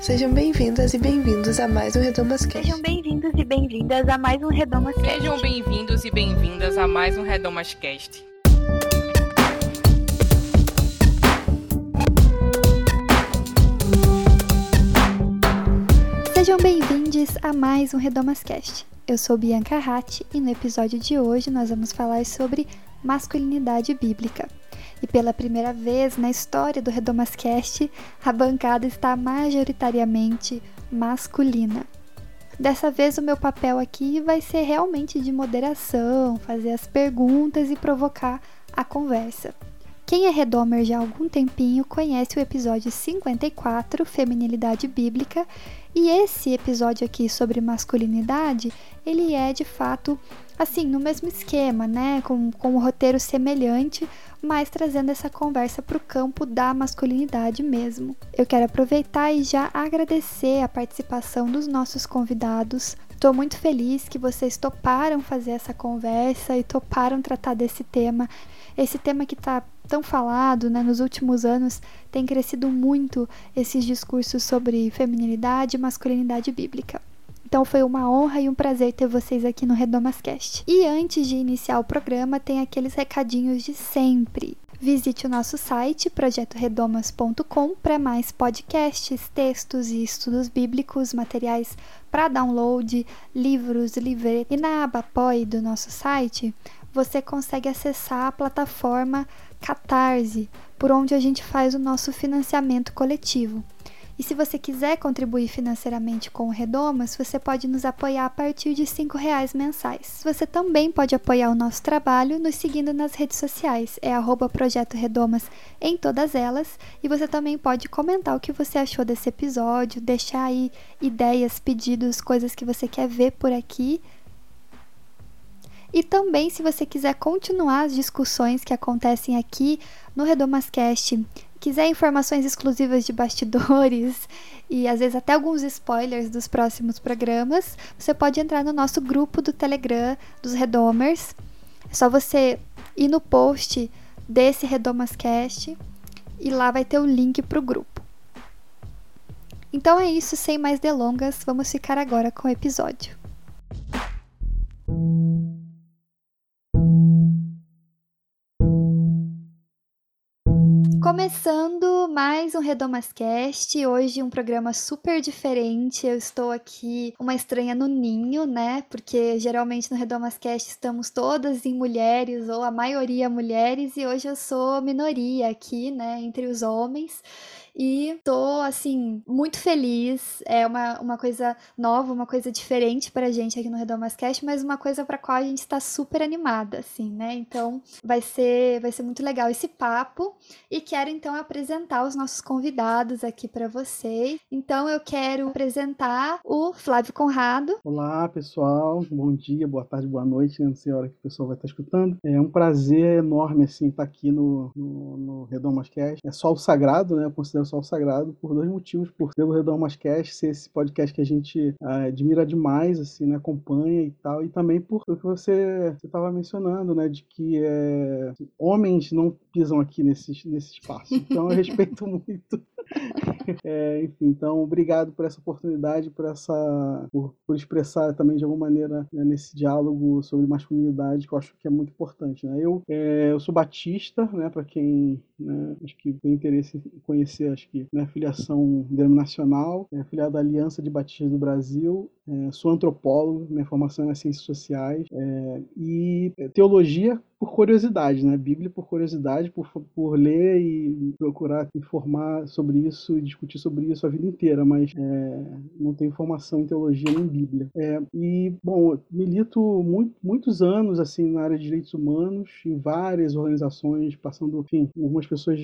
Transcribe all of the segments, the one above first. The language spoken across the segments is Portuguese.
Sejam bem-vindas e bem-vindos a mais um Redomas Cast. Sejam bem-vindos e bem-vindas a mais um Redomas Cast. Sejam bem-vindos e bem-vindas a mais um Redomas Cast. Sejam bem-vindos a mais um Redomas Cast. Eu sou Bianca Ratti e no episódio de hoje nós vamos falar sobre masculinidade bíblica. E pela primeira vez na história do Redomascast, a bancada está majoritariamente masculina. Dessa vez o meu papel aqui vai ser realmente de moderação, fazer as perguntas e provocar a conversa. Quem é Redomer já há algum tempinho conhece o episódio 54, Feminilidade Bíblica, e esse episódio aqui sobre masculinidade, ele é de fato assim, no mesmo esquema, né? Com, com um roteiro semelhante, mas trazendo essa conversa para o campo da masculinidade mesmo. Eu quero aproveitar e já agradecer a participação dos nossos convidados. Estou muito feliz que vocês toparam fazer essa conversa e toparam tratar desse tema. Esse tema que está tão falado, né, nos últimos anos, tem crescido muito esses discursos sobre feminilidade e masculinidade bíblica. Então foi uma honra e um prazer ter vocês aqui no Redomascast. E antes de iniciar o programa, tem aqueles recadinhos de sempre. Visite o nosso site projetoredomas.com para mais podcasts, textos e estudos bíblicos, materiais para download, livros, livretos. E na aba Apoie do nosso site, você consegue acessar a plataforma Catarse, por onde a gente faz o nosso financiamento coletivo. E se você quiser contribuir financeiramente com o Redomas, você pode nos apoiar a partir de R$ reais mensais. Você também pode apoiar o nosso trabalho nos seguindo nas redes sociais, é arroba Projeto Redomas em todas elas. E você também pode comentar o que você achou desse episódio, deixar aí ideias, pedidos, coisas que você quer ver por aqui. E também, se você quiser continuar as discussões que acontecem aqui no Redomascast quiser informações exclusivas de bastidores e às vezes até alguns spoilers dos próximos programas, você pode entrar no nosso grupo do Telegram dos Redomers. É só você ir no post desse Redomascast e lá vai ter o link para o grupo. Então é isso, sem mais delongas, vamos ficar agora com o episódio. Começando mais um Redomascast, hoje um programa super diferente. Eu estou aqui uma estranha no ninho, né? Porque geralmente no Redomascast estamos todas em mulheres ou a maioria mulheres e hoje eu sou minoria aqui, né, entre os homens. E tô, assim, muito feliz. É uma, uma coisa nova, uma coisa diferente pra gente aqui no Redomas Cast, mas uma coisa pra qual a gente tá super animada, assim, né? Então vai ser, vai ser muito legal esse papo. E quero então apresentar os nossos convidados aqui para vocês. Então eu quero apresentar o Flávio Conrado. Olá, pessoal. Bom dia, boa tarde, boa noite. Não sei a hora que o pessoal vai estar escutando. É um prazer enorme, assim, estar aqui no, no, no Redomas Cast. É só o sagrado, né? Eu considero Sagrado por dois motivos, por ter o Redor Mascast ser esse podcast que a gente uh, admira demais, assim, né, acompanha e tal, e também por o que você estava mencionando, né, de que é, homens não pisam aqui nesse, nesse espaço. Então eu respeito muito é, enfim, então, obrigado por essa oportunidade, por essa por, por expressar também de alguma maneira né, nesse diálogo sobre masculinidade que eu acho que é muito importante. Né? Eu, é, eu sou batista, né, para quem né, acho que tem interesse em conhecer, acho que né, filiação denominacional, é, filiado à Aliança de Batistas do Brasil, sou antropólogo, minha formação é ciências sociais é, e teologia por curiosidade, né? Bíblia por curiosidade, por, por ler e procurar informar sobre isso e discutir sobre isso a vida inteira, mas é, não tenho formação em teologia nem Bíblia. É, e, bom, milito muito, muitos anos assim na área de direitos humanos, em várias organizações, passando, enfim, algumas pessoas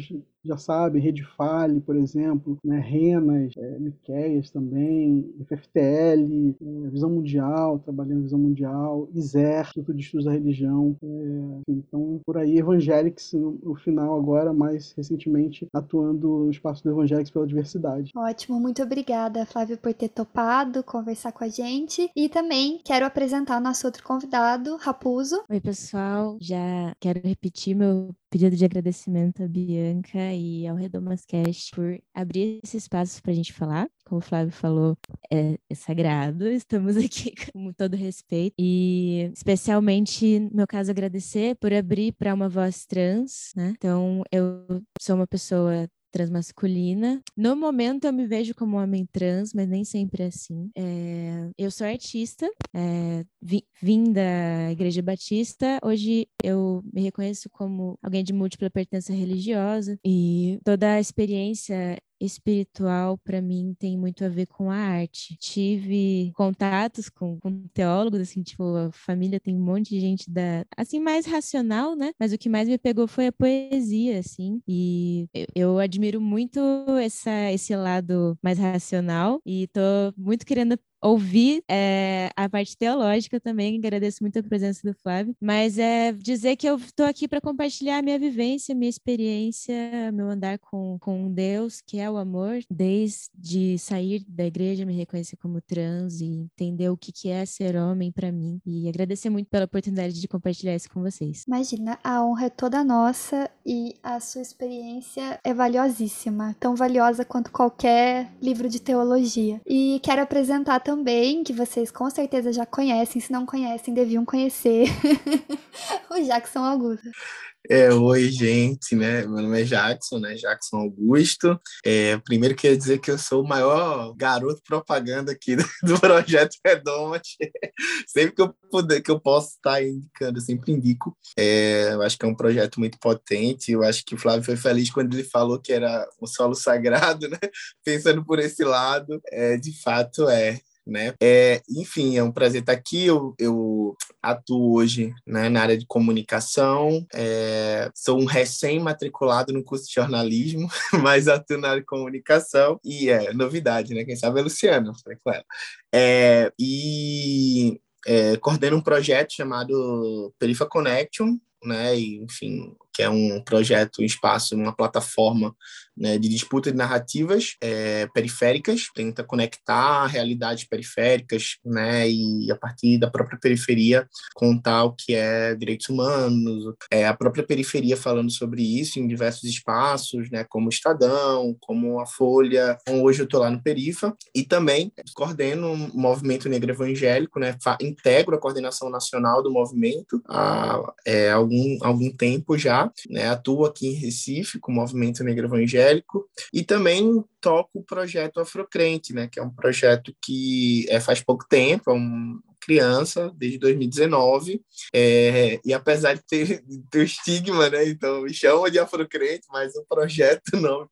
já sabem, Rede Fale, por exemplo, né? Renas, é, Miqueias também, FFTL, é, Visão Mundial, trabalhando em Visão Mundial, ISER, Instituto de Estudos da Religião, é, então, por aí, Evangelics no, no, final agora, mais recentemente, atuando no espaço do Evangelics pela diversidade. Ótimo, muito obrigada, Flávio, por ter topado conversar com a gente. E também quero apresentar o nosso outro convidado, Raposo. Oi, pessoal. Já quero repetir meu pedido de agradecimento à Bianca e ao Redomascast por abrir esse espaço para a gente falar. como o Flávio falou, é, é sagrado. Estamos aqui com todo respeito. E especialmente, no meu caso, agradecer por abrir para uma voz trans, né? Então, eu sou uma pessoa transmasculina. No momento eu me vejo como homem trans, mas nem sempre é assim. É, eu sou artista, é, vim, vim da Igreja Batista. Hoje eu me reconheço como alguém de múltipla pertença religiosa e toda a experiência espiritual para mim tem muito a ver com a arte. Tive contatos com, com, teólogos, assim, tipo, a família tem um monte de gente da, assim, mais racional, né? Mas o que mais me pegou foi a poesia, assim, e eu, eu admiro muito essa, esse lado mais racional e tô muito querendo ouvir é, a parte teológica também, agradeço muito a presença do Flávio, mas é dizer que eu estou aqui para compartilhar a minha vivência, minha experiência, meu andar com, com Deus, que é o amor, desde sair da igreja, me reconhecer como trans e entender o que, que é ser homem para mim, e agradecer muito pela oportunidade de compartilhar isso com vocês. Imagina, a honra é toda nossa e a sua experiência é valiosíssima, tão valiosa quanto qualquer livro de teologia. E quero apresentar também, que vocês com certeza já conhecem, se não conhecem, deviam conhecer, o Jackson Augusto. É, oi, gente, né? Meu nome é Jackson, né? Jackson Augusto. É, primeiro queria dizer que eu sou o maior garoto propaganda aqui do, projeto Redomas. sempre que eu puder, que eu posso estar indicando, eu sempre indico. É, eu acho que é um projeto muito potente. Eu acho que o Flávio foi feliz quando ele falou que era um solo sagrado, né? Pensando por esse lado, é, de fato é né? É, enfim, é um prazer estar aqui. Eu, eu atuo hoje né, na área de comunicação. É, sou um recém-matriculado no curso de jornalismo, mas atuo na área de comunicação. E é novidade, né? Quem sabe é Luciana, falei com ela. É, e é, coordeno um projeto chamado Perifa Connection, né? E, enfim, que é um projeto, um espaço, uma plataforma né, de disputa de narrativas é, periféricas, tenta conectar realidades periféricas, né, e a partir da própria periferia contar o que é direitos humanos, é, a própria periferia falando sobre isso em diversos espaços, né, como o Estadão, como a Folha, hoje eu estou lá no Perifa, e também coordeno o movimento negro evangélico, né, integro a coordenação nacional do movimento há é, algum, algum tempo já, né? Atuo aqui em Recife com o Movimento Negro Evangélico e também toco o projeto Afrocrente, né? Que é um projeto que é, faz pouco tempo, é um criança, desde 2019, é, e apesar de ter, ter estigma, né, então me chama de afrocrente, mas o projeto não,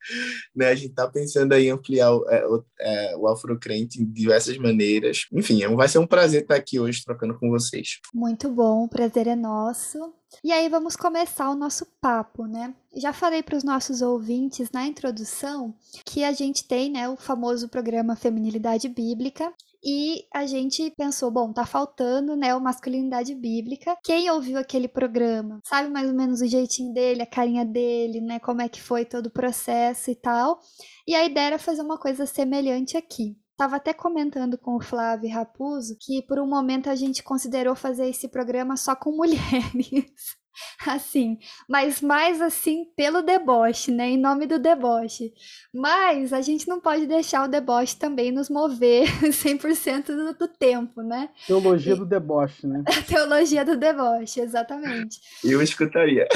né, a gente está pensando aí em ampliar o, é, o, é, o afrocrente de diversas maneiras, enfim, é vai ser um prazer estar aqui hoje trocando com vocês. Muito bom, o prazer é nosso. E aí vamos começar o nosso papo, né? Já falei para os nossos ouvintes na introdução que a gente tem, né, o famoso programa Feminilidade Bíblica, e a gente pensou, bom, tá faltando, né, o masculinidade bíblica. Quem ouviu aquele programa sabe mais ou menos o jeitinho dele, a carinha dele, né, como é que foi todo o processo e tal. E a ideia era fazer uma coisa semelhante aqui. Tava até comentando com o Flávio Raposo que por um momento a gente considerou fazer esse programa só com mulheres. assim, mas mais assim pelo deboche, né? Em nome do deboche. Mas a gente não pode deixar o deboche também nos mover 100% do, do tempo, né? Teologia e... do deboche, né? A teologia do deboche, exatamente. Eu escutaria.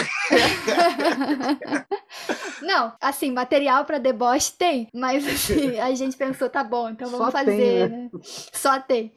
não, assim, material para deboche tem, mas assim, a gente pensou, tá bom, então vamos Só fazer, tem, né? né? Só tem.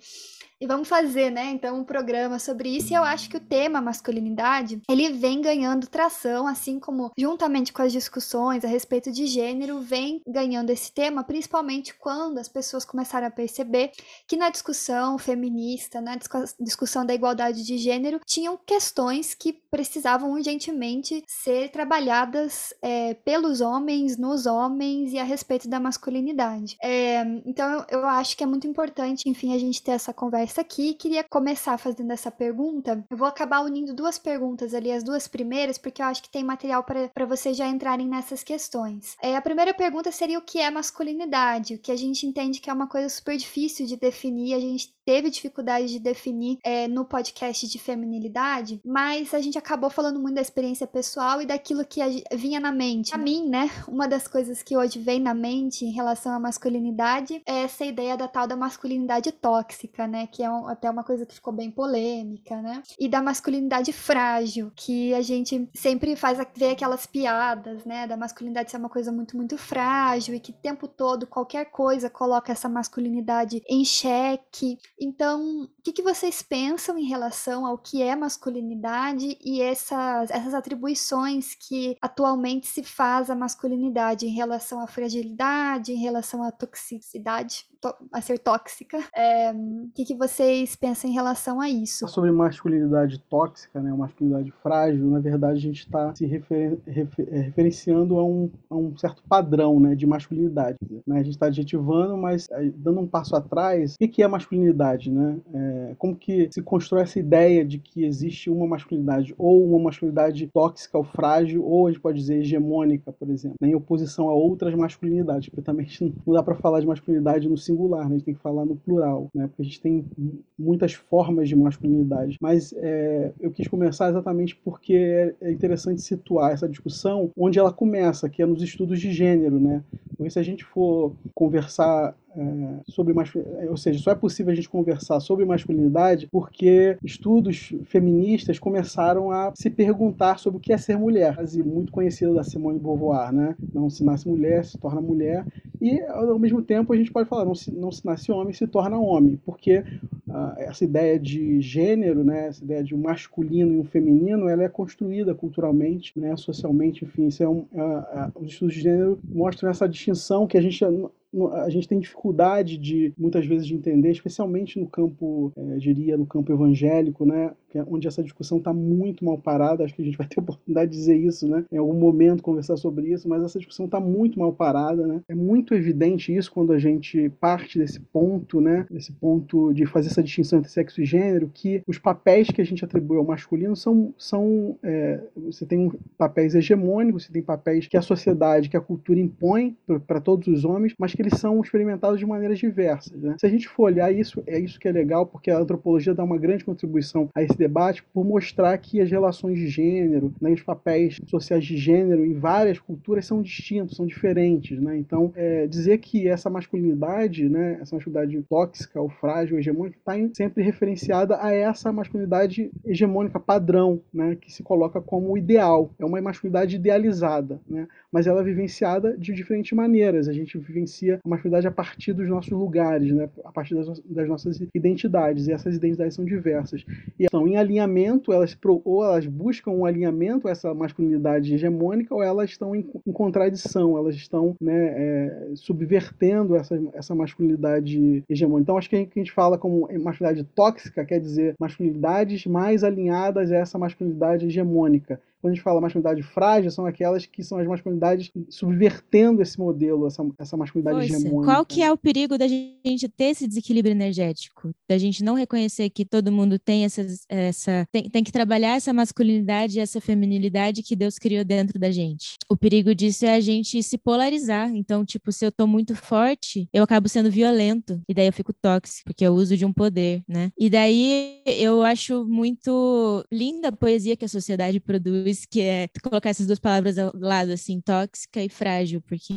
E vamos fazer, né, então, um programa sobre isso. E eu acho que o tema masculinidade, ele vem ganhando tração, assim como juntamente com as discussões a respeito de gênero, vem ganhando esse tema, principalmente quando as pessoas começaram a perceber que na discussão feminista, na discussão da igualdade de gênero, tinham questões que precisavam urgentemente ser trabalhadas é, pelos homens, nos homens e a respeito da masculinidade. É, então, eu, acho que é muito importante, enfim, a gente ter essa conversa conversa aqui. Queria começar fazendo essa pergunta. Eu vou acabar unindo duas perguntas ali, as duas primeiras, porque eu acho que tem material para vocês já entrarem nessas questões. É, a primeira pergunta seria o que é masculinidade, o que a gente entende que é uma coisa super difícil de definir, a gente teve dificuldade de definir é, no podcast de feminilidade, mas a gente acabou falando muito da experiência pessoal e daquilo que vinha na mente. A mim, né, uma das coisas que hoje vem na mente em relação à masculinidade é essa ideia da tal da masculinidade tóxica, né, que é um, até uma coisa que ficou bem polêmica, né, e da masculinidade frágil, que a gente sempre faz ver aquelas piadas, né, da masculinidade ser uma coisa muito, muito frágil e que o tempo todo qualquer coisa coloca essa masculinidade em xeque. Então, o que, que vocês pensam em relação ao que é masculinidade e essas, essas atribuições que atualmente se faz à masculinidade em relação à fragilidade, em relação à toxicidade? a ser tóxica. É, o que, que, vocês pensam em relação a isso? Sobre masculinidade tóxica, né, masculinidade frágil, na verdade a gente está se refer, refer, é, referenciando a um, a um, certo padrão né, de masculinidade. Né? A gente está adjetivando, mas dando um passo atrás, o que é masculinidade? Né? É, como que se constrói essa ideia de que existe uma masculinidade ou uma masculinidade tóxica ou frágil, ou a gente pode dizer hegemônica, por exemplo, né, em oposição a outras masculinidades, porque também não dá para falar de masculinidade no singular, né? a gente tem que falar no plural, né? porque a gente tem muitas formas de masculinidade. Mas é, eu quis começar exatamente porque é, é interessante situar essa discussão onde ela começa, que é nos estudos de gênero. Né? Porque se a gente for conversar é, sobre masculinidade, ou seja, só é possível a gente conversar sobre masculinidade porque estudos feministas começaram a se perguntar sobre o que é ser mulher. Frase muito conhecida da Simone de Beauvoir, né? Não se nasce mulher, se torna mulher. E, ao mesmo tempo, a gente pode falar, não se, não se nasce homem, se torna homem. Porque uh, essa ideia de gênero, né? Essa ideia de um masculino e um feminino, ela é construída culturalmente, né? Socialmente, enfim. Isso é um, os estudos de gênero mostram essa distinção que a gente a gente tem dificuldade de muitas vezes de entender, especialmente no campo, é, diria, no campo evangélico, né? É onde essa discussão está muito mal parada. Acho que a gente vai ter oportunidade de dizer isso, né? Em algum momento conversar sobre isso, mas essa discussão está muito mal parada, né? É muito evidente isso quando a gente parte desse ponto, né? Desse ponto de fazer essa distinção entre sexo e gênero, que os papéis que a gente atribui ao masculino são, são é, você tem papéis hegemônicos, você tem papéis que a sociedade, que a cultura impõe para todos os homens, mas que eles são experimentados de maneiras diversas. Né? Se a gente for olhar isso, é isso que é legal, porque a antropologia dá uma grande contribuição a esse debate por mostrar que as relações de gênero, né, os papéis sociais de gênero em várias culturas são distintos, são diferentes. Né? Então, é, dizer que essa masculinidade, né, essa masculinidade tóxica ou frágil, hegemônica, está sempre referenciada a essa masculinidade hegemônica padrão, né, que se coloca como ideal. É uma masculinidade idealizada, né, mas ela é vivenciada de diferentes maneiras. A gente vivencia a masculinidade a partir dos nossos lugares, né, a partir das, das nossas identidades, e essas identidades são diversas. E são em alinhamento, elas ou elas buscam um alinhamento essa masculinidade hegemônica, ou elas estão em, em contradição, elas estão né, é, subvertendo essa, essa masculinidade hegemônica. Então, acho que a gente fala como masculinidade tóxica, quer dizer masculinidades mais alinhadas a essa masculinidade hegemônica. Quando a gente fala masculinidade frágil, são aquelas que são as masculinidades subvertendo esse modelo, essa, essa masculinidade Poxa, hegemônica. Qual que é o perigo da gente ter esse desequilíbrio energético? Da gente não reconhecer que todo mundo tem essa... essa tem, tem que trabalhar essa masculinidade e essa feminilidade que Deus criou dentro da gente. O perigo disso é a gente se polarizar. Então, tipo, se eu tô muito forte, eu acabo sendo violento. E daí eu fico tóxico, porque eu uso de um poder, né? E daí eu acho muito linda a poesia que a sociedade produz que é colocar essas duas palavras ao lado, assim, tóxica e frágil, porque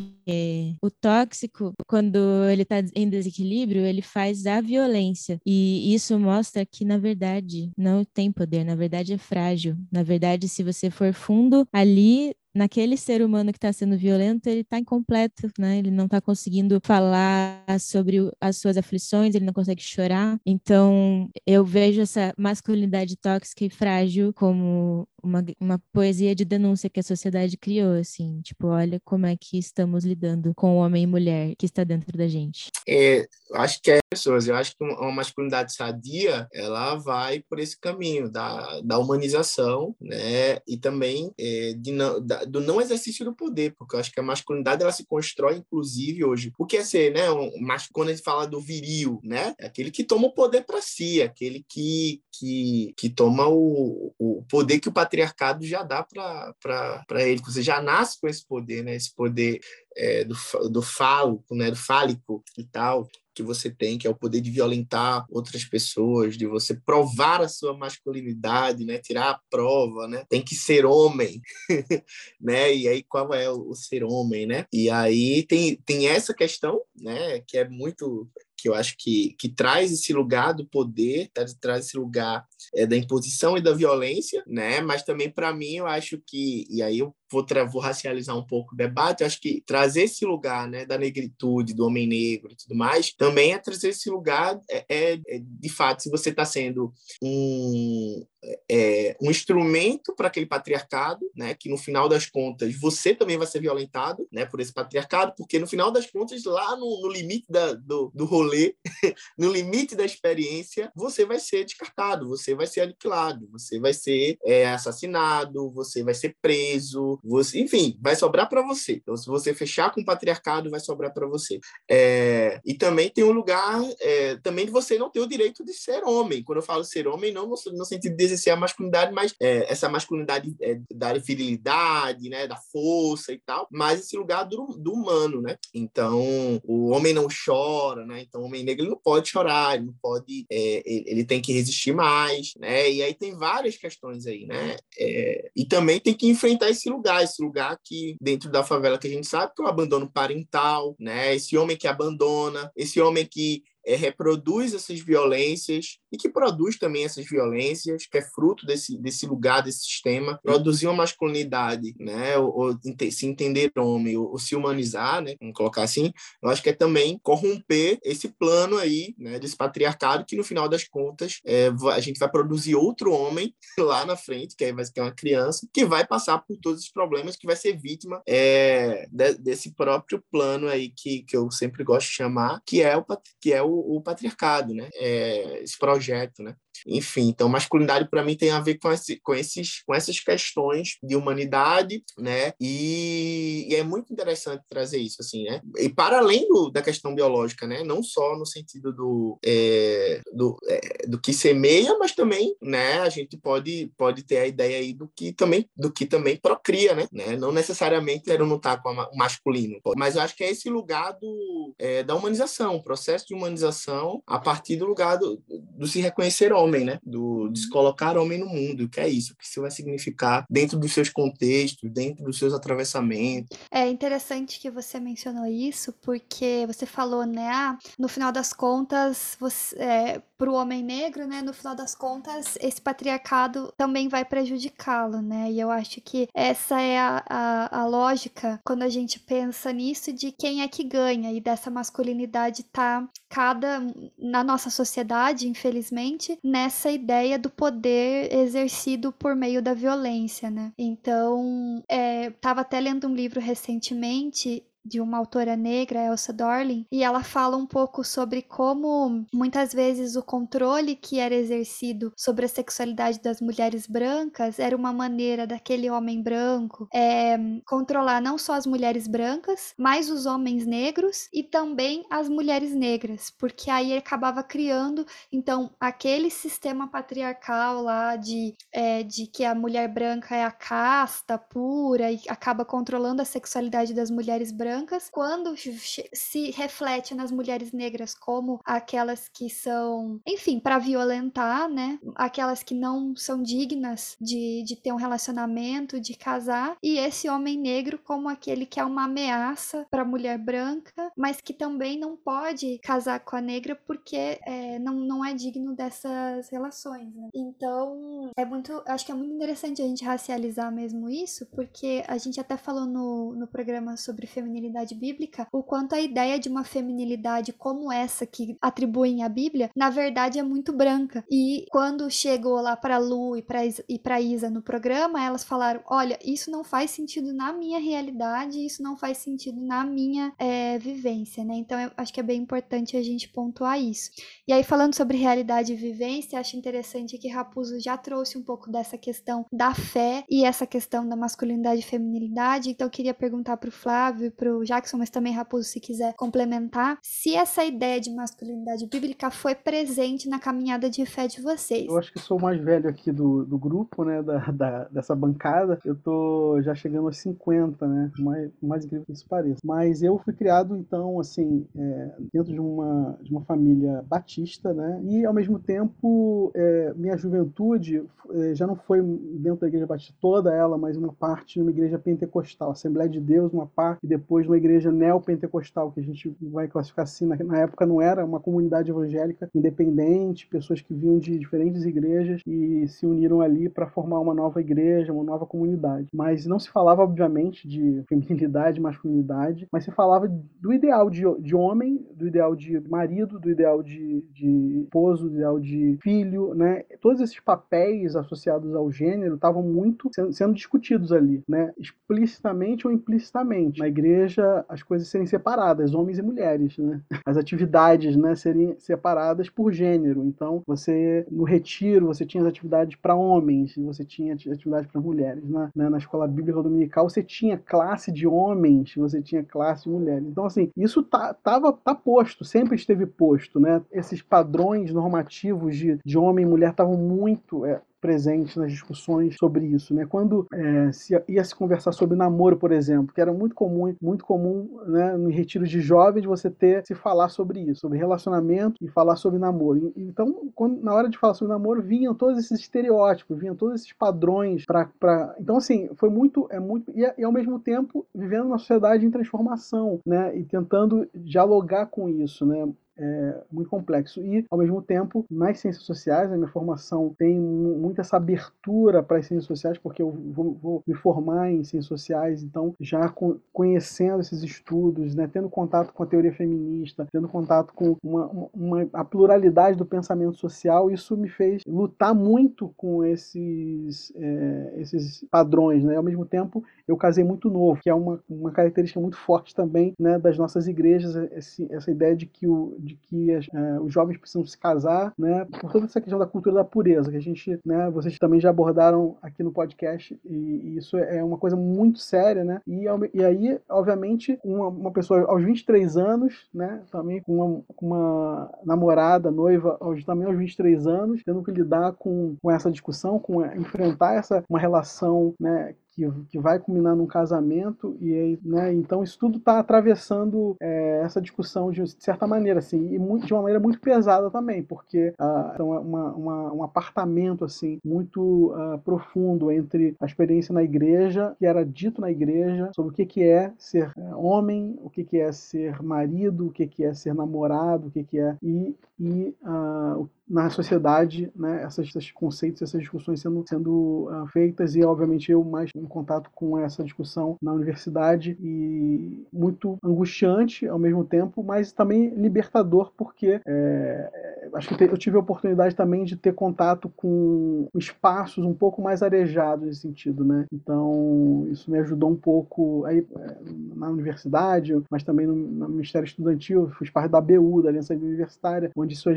o tóxico, quando ele tá em desequilíbrio, ele faz a violência. E isso mostra que, na verdade, não tem poder, na verdade é frágil. Na verdade, se você for fundo ali, naquele ser humano que está sendo violento, ele está incompleto, né? Ele não está conseguindo falar sobre as suas aflições, ele não consegue chorar. Então, eu vejo essa masculinidade tóxica e frágil como uma, uma poesia de denúncia que a sociedade criou, assim, tipo, olha como é que estamos lidando com o homem e mulher que está dentro da gente. É, acho que é pessoas, eu acho que uma masculinidade sadia, ela vai por esse caminho da, da humanização, né, e também é, não, da, do não exercício do poder, porque eu acho que a masculinidade ela se constrói, inclusive, hoje. O que é ser, né? Um, mas quando a gente fala do viril, né? É aquele que toma o poder para si, aquele que, que, que toma o, o poder que o patriarcado patriarcado já dá para ele, você já nasce com esse poder, né? Esse poder é, do, do fálico, né? Do fálico e tal que você tem, que é o poder de violentar outras pessoas, de você provar a sua masculinidade, né? Tirar a prova, né? Tem que ser homem, né? E aí qual é o, o ser homem, né? E aí tem, tem essa questão, né? Que é muito que eu acho que, que traz esse lugar do poder, traz, traz esse lugar é, da imposição e da violência, né? Mas também para mim eu acho que e aí eu vou, vou racializar um pouco o debate, eu acho que trazer esse lugar, né, da negritude, do homem negro e tudo mais, também é trazer esse lugar é, é, é de fato se você está sendo um é, um instrumento para aquele patriarcado, né? Que no final das contas você também vai ser violentado, né? Por esse patriarcado, porque no final das contas lá no, no limite da, do, do rolê, no limite da experiência, você vai ser descartado, você vai ser aniquilado, você vai ser é, assassinado, você vai ser preso, você, enfim, vai sobrar para você. Então, se você fechar com o patriarcado, vai sobrar para você. É, e também tem um lugar é, também você não ter o direito de ser homem. Quando eu falo ser homem, não no, sentido de exercer a masculinidade, mas é, essa masculinidade é, da virilidade, né, da força e tal, mas esse lugar do, do, humano, né? Então, o homem não chora, né? Então, o homem negro ele não pode chorar, ele não pode, é, ele, tem que resistir mais, né? E aí tem várias questões aí, né? É, e também tem que enfrentar esse lugar, esse lugar que dentro da favela que a gente sabe que é o abandono parental, né? Esse homem que abandona, esse homem que é, reproduz essas violências e que produz também essas violências, que é fruto desse, desse lugar, desse sistema, produzir uma masculinidade, né, ou, ou se entender homem, ou, ou, se humanizar, né, vamos colocar assim, eu acho que é também corromper esse plano aí, né, desse patriarcado, que no final das contas é, a gente vai produzir outro homem lá na frente, que aí vai ser uma criança, que vai passar por todos os problemas, que vai ser vítima é, de, desse próprio plano aí que, que eu sempre gosto de chamar, que é o, que é o o, patriarcado, né? É, esse projeto, né? Enfim, então masculinidade para mim tem a ver com, esse, com, esses, com essas questões de humanidade, né? E, e, é muito interessante trazer isso, assim, né? E para além do, da questão biológica, né? Não só no sentido do, é, do, é, do que semeia, mas também, né? A gente pode, pode ter a ideia aí do que também, do que também procria, né? né? Não necessariamente era não estar com o masculino, mas eu acho que é esse lugar do, é, da humanização, processo de humanização a partir do lugar do, do se reconhecer homem homem, né? Do, de se colocar homem no mundo. O que é isso? O que isso vai significar dentro dos seus contextos, dentro dos seus atravessamentos. É interessante que você mencionou isso, porque você falou, né? Ah, no final das contas, você, é, para o homem negro, né? No final das contas, esse patriarcado também vai prejudicá-lo, né? E eu acho que essa é a, a, a, lógica quando a gente pensa nisso de quem é que ganha e dessa masculinidade tá cada na nossa sociedade, infelizmente, nessa ideia do poder exercido por meio da violência, né? Então, é, tava até lendo um livro recentemente de uma autora negra, Elsa Dorling, e ela fala um pouco sobre como muitas vezes o controle que era exercido sobre a sexualidade das mulheres brancas era uma maneira daquele homem branco é, controlar não só as mulheres brancas, mas os homens negros e também as mulheres negras, porque aí acabava criando então aquele sistema patriarcal lá de, é, de que a mulher branca é a casta pura e acaba controlando a sexualidade das mulheres brancas brancas, quando se reflete nas mulheres negras como aquelas que são, enfim, para violentar, né? Aquelas que não são dignas de, de ter um relacionamento, de casar, e esse homem negro como aquele que é uma ameaça para a mulher branca, mas que também não pode casar com a negra porque é, não, não é digno dessas relações. Né? Então, é muito, acho que é muito interessante a gente racializar mesmo isso, porque a gente até falou no, no programa sobre feminilidade feminilidade bíblica, o quanto a ideia de uma feminilidade como essa que atribuem à Bíblia, na verdade é muito branca. E quando chegou lá para Lu e para para Isa no programa, elas falaram: "Olha, isso não faz sentido na minha realidade, isso não faz sentido na minha é, vivência, né? Então eu acho que é bem importante a gente pontuar isso. E aí falando sobre realidade e vivência, acho interessante que Raposo já trouxe um pouco dessa questão da fé e essa questão da masculinidade e feminilidade. Então eu queria perguntar para o Flávio e para pro Jackson, mas também Raposo, se quiser complementar, se essa ideia de masculinidade bíblica foi presente na caminhada de fé de vocês. Eu acho que sou o mais velho aqui do, do grupo, né, da, da, dessa bancada. Eu tô já chegando aos 50, né, mais, mais incrível que isso pareça. Mas eu fui criado, então, assim, é, dentro de uma, de uma família batista, né, e ao mesmo tempo, é, minha juventude é, já não foi dentro da igreja batista toda ela, mas uma parte numa igreja pentecostal, Assembleia de Deus, uma parte, e depois uma igreja neopentecostal, que a gente vai classificar assim, na, na época não era uma comunidade evangélica independente, pessoas que vinham de diferentes igrejas e se uniram ali para formar uma nova igreja, uma nova comunidade. Mas não se falava, obviamente, de feminilidade, masculinidade, mas se falava do ideal de, de homem, do ideal de marido, do ideal de, de esposo, do ideal de filho, né? Todos esses papéis associados ao gênero estavam muito sendo, sendo discutidos ali, né? Explicitamente ou implicitamente. Na igreja, as coisas serem separadas, homens e mulheres, né? As atividades, né, serem separadas por gênero. Então, você no retiro, você tinha as atividades para homens e você tinha atividades para mulheres. Na, né? na escola bíblica dominical, você tinha classe de homens, você tinha classe de mulheres. Então, assim, isso tá, tava, tá posto, sempre esteve posto, né? Esses padrões normativos de, de homem e mulher estavam muito é, presente nas discussões sobre isso, né? Quando é, se ia se conversar sobre namoro, por exemplo, que era muito comum, muito comum, né, no retiro de jovens você ter se falar sobre isso, sobre relacionamento e falar sobre namoro. Então, quando, na hora de falar sobre namoro, vinham todos esses estereótipos, vinham todos esses padrões para, então assim, foi muito, é muito e, e ao mesmo tempo vivendo uma sociedade em transformação, né? E tentando dialogar com isso, né? É, muito complexo. E, ao mesmo tempo, nas ciências sociais, a minha formação tem muito essa abertura para as ciências sociais, porque eu vou, vou, me formar em ciências sociais, então, já conhecendo esses estudos, né, tendo contato com a teoria feminista, tendo contato com uma, uma, a pluralidade do pensamento social, isso me fez lutar muito com esses, é, esses padrões. Né? Ao mesmo tempo, eu casei muito novo, que é uma, uma característica muito forte também né, das nossas igrejas, esse, essa ideia de que o de que as, é, os jovens precisam se casar, né? Por toda essa questão da cultura da pureza, que a gente, né? Vocês também já abordaram aqui no podcast, e, e isso é uma coisa muito séria, né? E, e aí, obviamente, uma, uma pessoa aos 23 anos, né? Também com uma, com uma namorada, noiva, aos, também aos 23 anos, tendo que lidar com, com essa discussão, com enfrentar essa uma relação, né? Que, que vai culminar num casamento e né, então isso tudo está atravessando é, essa discussão de certa maneira assim e muito, de uma maneira muito pesada também porque uh, então é uma, uma, um apartamento assim muito uh, profundo entre a experiência na igreja que era dito na igreja sobre o que que é ser é, homem o que que é ser marido o que que é ser namorado o que que é e, e uh, na sociedade, né, essas, esses conceitos, essas discussões sendo, sendo uh, feitas e, obviamente, eu mais em contato com essa discussão na universidade e muito angustiante ao mesmo tempo, mas também libertador porque é, acho que eu tive a oportunidade também de ter contato com espaços um pouco mais arejados nesse sentido, né? Então isso me ajudou um pouco aí é, na universidade, mas também no, no Ministério Estudantil, fui parte da BU, da Aliança Universitária, onde isso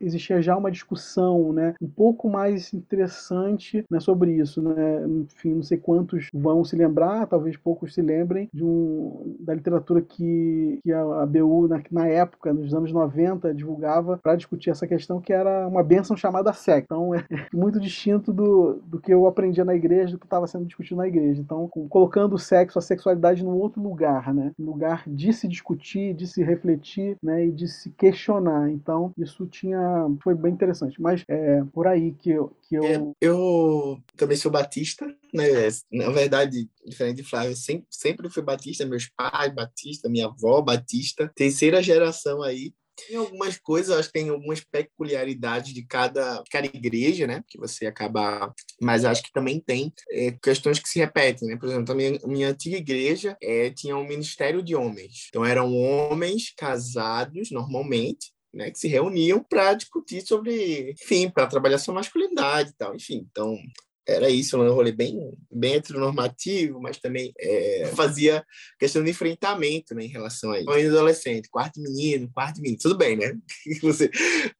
existia já uma discussão, né, um pouco mais interessante, né, sobre isso, né? Enfim, não sei quantos vão se lembrar, talvez poucos se lembrem de um da literatura que, que a, a BU na, na época, nos anos 90, divulgava para discutir essa questão que era uma bênção chamada sexo. Então é muito distinto do, do que eu aprendia na igreja, do que estava sendo discutido na igreja. Então, colocando o sexo, a sexualidade num outro lugar, né? Um lugar de se discutir, de se refletir, né? E de se questionar. Então, isso tinha foi bem interessante. Mas é por aí que eu. Que eu... É, eu também sou batista, né? Na verdade, diferente de Flávio, sempre, sempre fui batista, meus pais batista, minha avó batista, terceira geração aí. Tem algumas coisas, acho que tem algumas peculiaridades de cada, de cada igreja, né? Que você acaba. Mas acho que também tem é, questões que se repetem, né? Por exemplo, a minha, minha antiga igreja é, tinha um ministério de homens. Então, eram homens casados, normalmente, né, que se reuniam para discutir sobre, enfim, para trabalhar sua masculinidade e tal, enfim. Então, era isso, um rolê bem, bem heteronormativo, mas também é, fazia questão de enfrentamento né, em relação a isso. Ainda adolescente, quarto menino, quarto menino, tudo bem, né? Você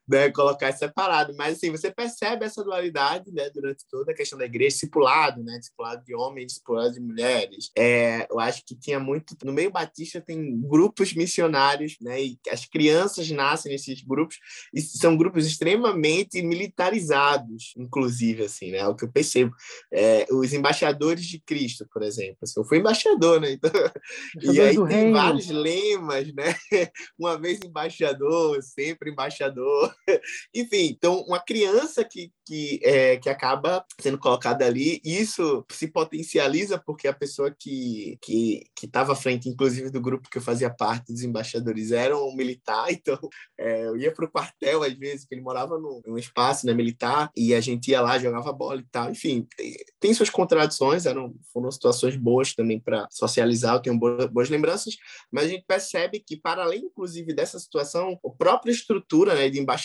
né, colocar separado. Mas assim, você percebe essa dualidade né, durante toda a questão da igreja, discipulado, né? Discipulado de homens, discipulado de mulheres. É, eu acho que tinha muito. No meio batista tem grupos missionários, né? E as crianças nascem nesses grupos, e são grupos extremamente militarizados, inclusive, assim, né? É o que eu percebo. É, os embaixadores de Cristo, por exemplo. Assim, eu fui embaixador, né? Então, e aí tem reino. vários lemas, né? Uma vez embaixador, sempre embaixador. Enfim, então uma criança que, que, é, que acaba sendo colocada ali, isso se potencializa porque a pessoa que que estava à frente, inclusive do grupo que eu fazia parte dos embaixadores, era um militar, então é, eu ia para o quartel às vezes, que ele morava num, num, espaço né, militar, e a gente ia lá, jogava bola e tal. Enfim, tem, tem suas contradições, eram, foram situações boas também para socializar, eu tenho boas, boas lembranças, mas a gente percebe que, para além, inclusive, dessa situação, a própria estrutura né, de embaixadores,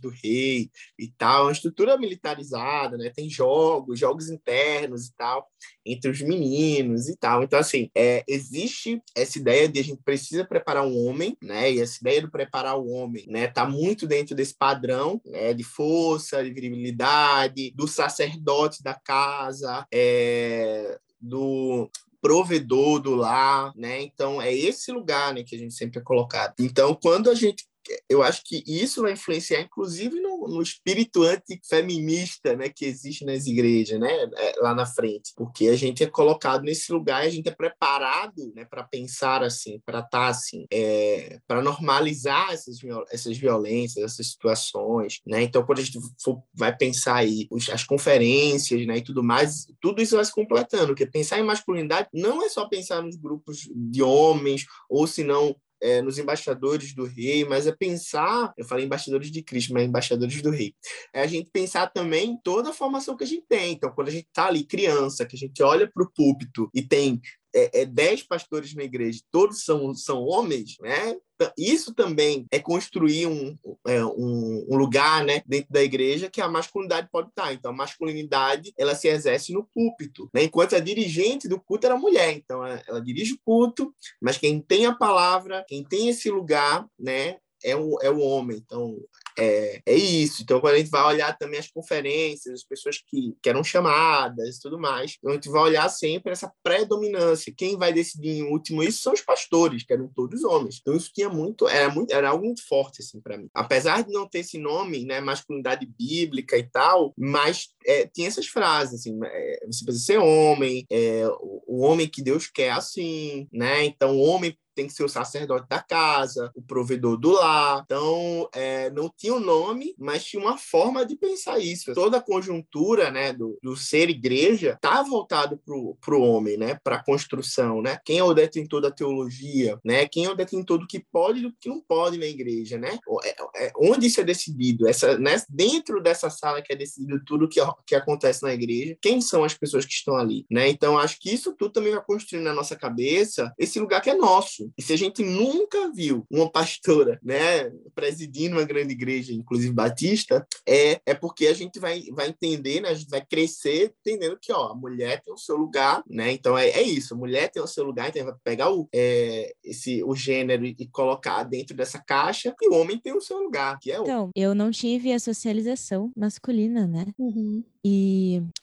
do rei e tal, uma estrutura militarizada, né? Tem jogos, jogos internos e tal, entre os meninos e tal. Então, assim, é, existe essa ideia de a gente precisa preparar um homem, né? E essa ideia de preparar o homem, né? Tá muito dentro desse padrão, né? De força, de virilidade, do sacerdote da casa, é, do provedor do lar, né? Então é esse lugar, né, que a gente sempre é colocado. Então quando a gente eu acho que isso vai influenciar, inclusive, no, no espírito antifeminista né, que existe nas igrejas, né, é, lá na frente. Porque a gente é colocado nesse lugar, a gente é preparado né, para pensar assim, para estar tá, assim, é, para normalizar essas, essas violências, essas situações. Né? Então, quando a gente for, vai pensar aí os, as conferências né, e tudo mais, tudo isso vai se completando. Porque pensar em masculinidade não é só pensar nos grupos de homens, ou se não é, nos embaixadores do rei, mas é pensar, eu falei embaixadores de Cristo, mas embaixadores do rei, é a gente pensar também toda a formação que a gente tem. Então, quando a gente está ali criança, que a gente olha para o púlpito e tem é, é, dez pastores na igreja, todos são, são homens, né? Isso também é construir um, é, um, um, lugar né, dentro da igreja que a masculinidade pode estar. Então, a masculinidade ela se exerce no púlpito, né? enquanto a dirigente do culto era mulher. Então, ela, ela dirige o culto, mas quem tem a palavra, quem tem esse lugar, né, é o, é o homem. Então, é, é isso. Então, quando a gente vai olhar também as conferências, as pessoas que, que eram chamadas e tudo mais, então a gente vai olhar sempre essa predominância. Quem vai decidir em último isso são os pastores, que eram todos homens. Então, isso tinha muito, era, muito, era algo muito forte, assim, para mim. Apesar de não ter esse nome, né, masculinidade bíblica e tal, mas é, tinha essas frases, assim, é, você precisa ser homem, é, o, o homem que Deus quer assim, né? Então, o homem tem que ser o sacerdote da casa, o provedor do lar. Então, é, não tinha um nome, mas tinha uma forma de pensar isso. Toda a conjuntura né, do, do ser igreja está voltado para o homem, né, para a construção. Né? Quem é o detentor da teologia? Né? Quem é o detentor do que pode e do que não pode na igreja? Né? É, é, onde isso é decidido? Essa, né, dentro dessa sala que é decidido tudo que, que acontece na igreja, quem são as pessoas que estão ali? Né? Então, acho que isso tudo também vai construindo na nossa cabeça esse lugar que é nosso isso. E se a gente nunca viu uma pastora, né, presidindo uma grande igreja, inclusive batista, é, é porque a gente vai, vai entender, né, a gente vai crescer entendendo que, ó, a mulher tem o seu lugar, né? Então é, é isso, a mulher tem o seu lugar, então vai pegar o, é, esse, o gênero e, e colocar dentro dessa caixa, e o homem tem o seu lugar, que é o. Então, eu não tive a socialização masculina, né? Uhum. E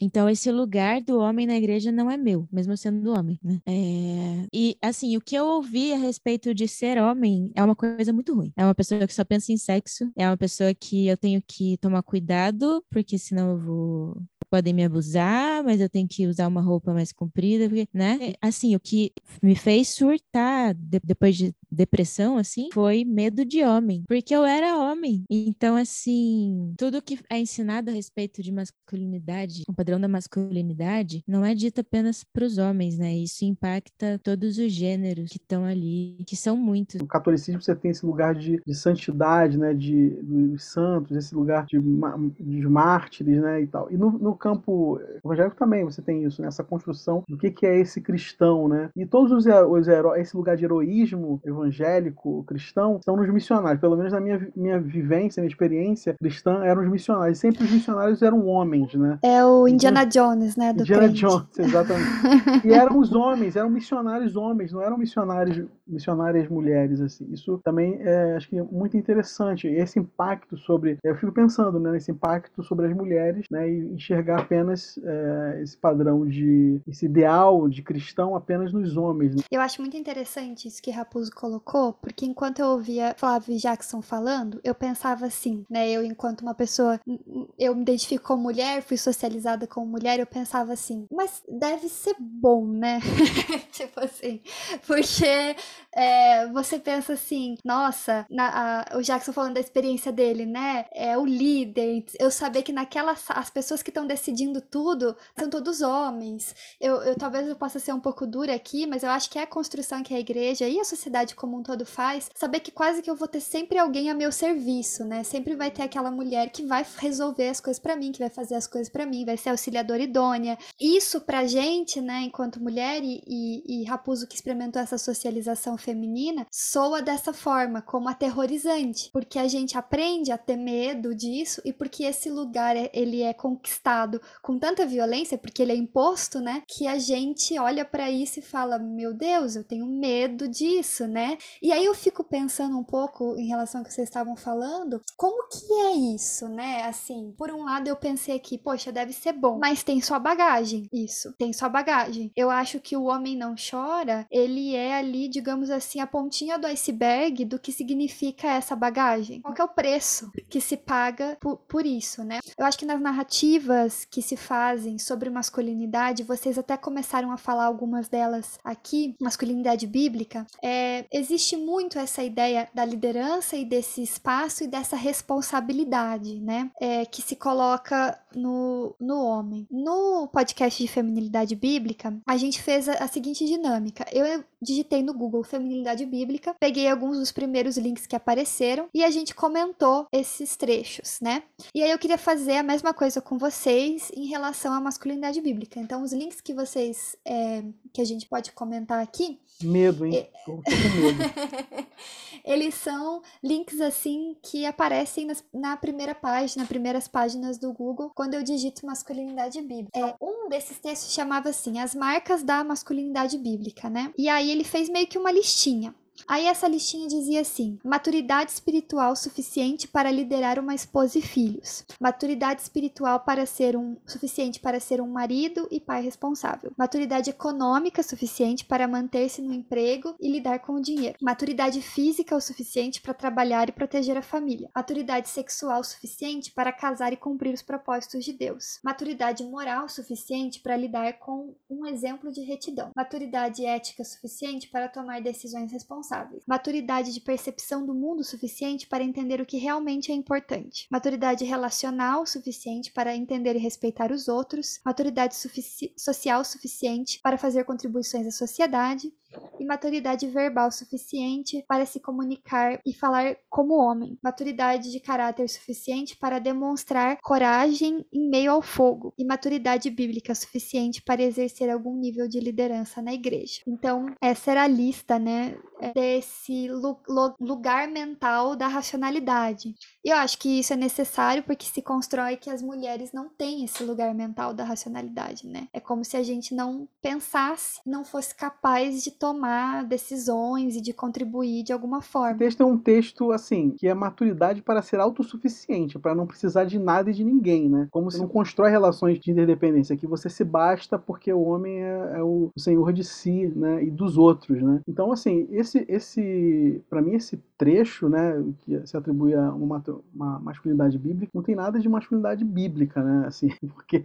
então esse lugar do homem na igreja não é meu, mesmo sendo homem, né? É, e assim, o que eu ouvi a respeito de ser homem é uma coisa muito ruim. É uma pessoa que só pensa em sexo, é uma pessoa que eu tenho que tomar cuidado, porque senão eu vou podem me abusar, mas eu tenho que usar uma roupa mais comprida, porque, né? É, assim, o que me fez surtar de, depois de depressão, assim, foi medo de homem, porque eu era homem. Então, assim, tudo que é ensinado a respeito de masculinidade, o padrão da masculinidade, não é dito apenas para os homens, né? Isso impacta todos os gêneros que estão ali, que são muitos. No catolicismo você tem esse lugar de, de santidade, né? De, dos santos, esse lugar de, de mártires, né? E tal. E no, no campo evangélico também você tem isso, né? Essa construção do que, que é esse cristão, né? E todos os, os heróis, esse lugar de heroísmo cristão, estão nos missionários. Pelo menos na minha, minha vivência, minha experiência cristã, eram os missionários. Sempre os missionários eram homens, né? É o Indiana Jones, né? Do Indiana crente. Jones, exatamente. e eram os homens, eram missionários homens, não eram missionários, missionárias mulheres, assim. Isso também é, acho que é muito interessante. Esse impacto sobre, eu fico pensando, né, nesse impacto sobre as mulheres, né, e enxergar apenas é, esse padrão de, esse ideal de cristão apenas nos homens. Né? Eu acho muito interessante isso que Raposo colocou, porque enquanto eu ouvia Flávio Jackson falando, eu pensava assim, né, eu enquanto uma pessoa, eu me identifico como mulher, fui socializada como mulher, eu pensava assim, mas deve ser bom, né? tipo assim, porque é, você pensa assim, nossa, na, a, o Jackson falando da experiência dele, né? É o líder, eu saber que naquelas as pessoas que estão decidindo tudo são todos homens. Eu, eu talvez eu possa ser um pouco dura aqui, mas eu acho que é a construção que a igreja e a sociedade como um todo faz, saber que quase que eu vou ter sempre alguém a meu serviço, né? Sempre vai ter aquela mulher que vai resolver as coisas para mim, que vai fazer as coisas para mim, vai ser auxiliadora idônea. Isso pra gente, né, enquanto mulher e, e, e Raposo que experimentou essa socialização feminina, soa dessa forma, como aterrorizante, porque a gente aprende a ter medo disso e porque esse lugar é, ele é conquistado com tanta violência, porque ele é imposto, né, que a gente olha para isso e fala: "Meu Deus, eu tenho medo disso", né? E aí eu fico pensando um pouco em relação ao que vocês estavam falando, como que é isso, né? Assim, por um lado eu pensei aqui, poxa, deve ser bom, mas tem sua bagagem, isso, tem sua bagagem. Eu acho que o homem não chora, ele é ali, digamos assim, a pontinha do iceberg do que significa essa bagagem. Qual é o preço que se paga por, por isso, né? Eu acho que nas narrativas que se fazem sobre masculinidade, vocês até começaram a falar algumas delas aqui, masculinidade bíblica, é, existe muito essa ideia da liderança e desse espaço e dessa responsabilidade, né? É, que se coloca no, no homem. No podcast de feminilidade bíblica, a gente fez a, a seguinte dinâmica. Eu digitei no Google feminilidade bíblica, peguei alguns dos primeiros links que apareceram e a gente comentou esses trechos, né? E aí eu queria fazer a mesma coisa com vocês em relação à masculinidade bíblica. Então, os links que vocês é, que a gente pode comentar aqui. Medo, hein? É... Tô com medo. Eles são links assim que aparecem nas, na primeira página, nas primeiras páginas do Google, quando eu digito masculinidade bíblica. É, um desses textos chamava assim: As marcas da masculinidade bíblica, né? E aí ele fez meio que uma listinha. Aí essa listinha dizia assim: maturidade espiritual suficiente para liderar uma esposa e filhos. Maturidade espiritual para ser um suficiente para ser um marido e pai responsável. Maturidade econômica suficiente para manter-se no emprego e lidar com o dinheiro. Maturidade física o suficiente para trabalhar e proteger a família. Maturidade sexual suficiente para casar e cumprir os propósitos de Deus. Maturidade moral suficiente para lidar com um exemplo de retidão. Maturidade ética suficiente para tomar decisões responsáveis responsáveis. Maturidade de percepção do mundo suficiente para entender o que realmente é importante. Maturidade relacional suficiente para entender e respeitar os outros. Maturidade sufici social suficiente para fazer contribuições à sociedade e maturidade verbal suficiente para se comunicar e falar como homem, maturidade de caráter suficiente para demonstrar coragem em meio ao fogo, e maturidade bíblica suficiente para exercer algum nível de liderança na igreja. Então, essa era a lista, né, desse lugar mental da racionalidade. E eu acho que isso é necessário porque se constrói que as mulheres não têm esse lugar mental da racionalidade, né? É como se a gente não pensasse, não fosse capaz de tomar decisões e de contribuir de alguma forma. O texto é um texto, assim, que é maturidade para ser autossuficiente, para não precisar de nada e de ninguém, né? Como se não constrói relações de interdependência, que você se basta porque o homem é, é o senhor de si, né? E dos outros, né? Então, assim, esse, esse para mim, esse trecho, né, que se atribui a uma, uma masculinidade bíblica, não tem nada de masculinidade bíblica, né? Assim, porque, é,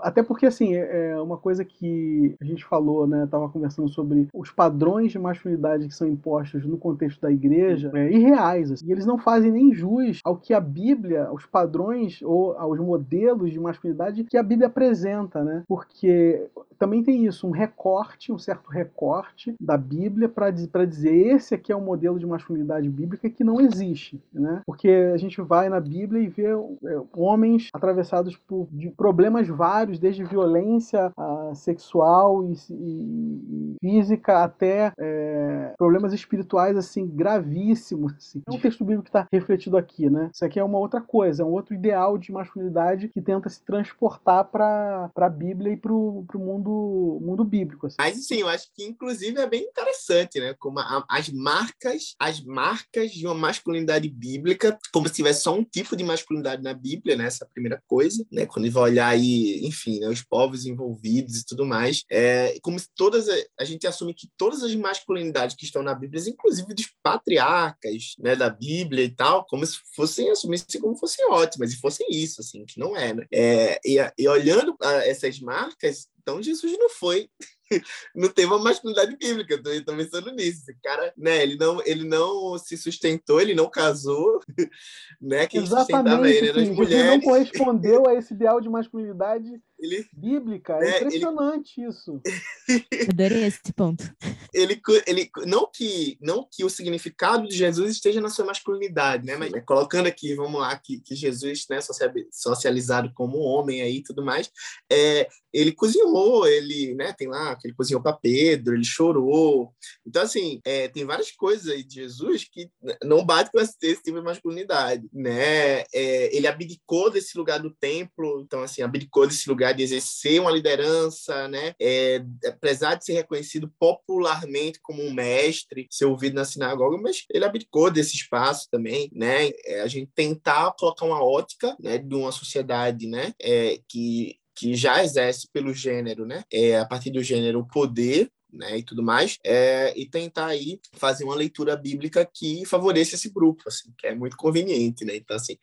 até porque, assim, é, é uma coisa que a gente falou, né? Tava conversando sobre os padrões de masculinidade que são impostos no contexto da igreja é, irreais. Assim, e eles não fazem nem jus ao que a Bíblia, aos padrões ou aos modelos de masculinidade que a Bíblia apresenta, né? Porque também tem isso, um recorte, um certo recorte da Bíblia para dizer esse aqui é o modelo de masculinidade bíblica que não existe, né? Porque a gente vai na Bíblia e vê é, homens atravessados por problemas vários, desde violência a uh, sexual e, e, e, física até é, problemas espirituais assim gravíssimos. Assim. É um texto bíblico que está refletido aqui, né? Isso aqui é uma outra coisa, é um outro ideal de masculinidade que tenta se transportar para a Bíblia e para o mundo, mundo bíblico. Assim. Mas sim, eu acho que inclusive é bem interessante, né? Como a, as marcas, as marcas de uma masculinidade bíblica, como se tivesse só um tipo de masculinidade na Bíblia, né? Essa é primeira coisa, né? Quando ele vai olhar aí, enfim, né? os povos envolvidos e tudo mais, é como se todas a gente assume que todas as masculinidades que estão na Bíblia, inclusive dos patriarcas, né? Da Bíblia e tal, como se fossem assumissem como fossem ótimas e fossem isso, assim, que não é, né? É, e, e olhando essas marcas, então Jesus não foi não teve uma masculinidade bíblica, eu tô, pensando nisso. Esse cara, né, ele não, ele não se sustentou, ele não casou, né? Quem sustentava ele eram as mulheres. Ele não correspondeu a esse ideal de masculinidade ele, bíblica. É, é impressionante ele, isso. Adorei esse ponto. Ele, ele, não, que, não que o significado de Jesus esteja na sua masculinidade, né? Mas né, colocando aqui, vamos lá, que, que Jesus, né, socializado como homem aí e tudo mais, é, ele cozinhou, ele, né, tem lá que ele cozinhou para Pedro, ele chorou. Então, assim, é, tem várias coisas aí de Jesus que não bate com esse, esse tipo de masculinidade, né? É, ele abdicou desse lugar do templo, então, assim, abdicou desse lugar de exercer uma liderança, né? É, apesar de ser reconhecido popularmente como um mestre, ser ouvido na sinagoga, mas ele abdicou desse espaço também, né? É, a gente tentar colocar uma ótica, né, de uma sociedade, né, é, que que já exerce pelo gênero, né? É, a partir do gênero, o poder né, e tudo mais, é, e tentar aí fazer uma leitura bíblica que favoreça esse grupo, assim, que é muito conveniente, né? Então, assim,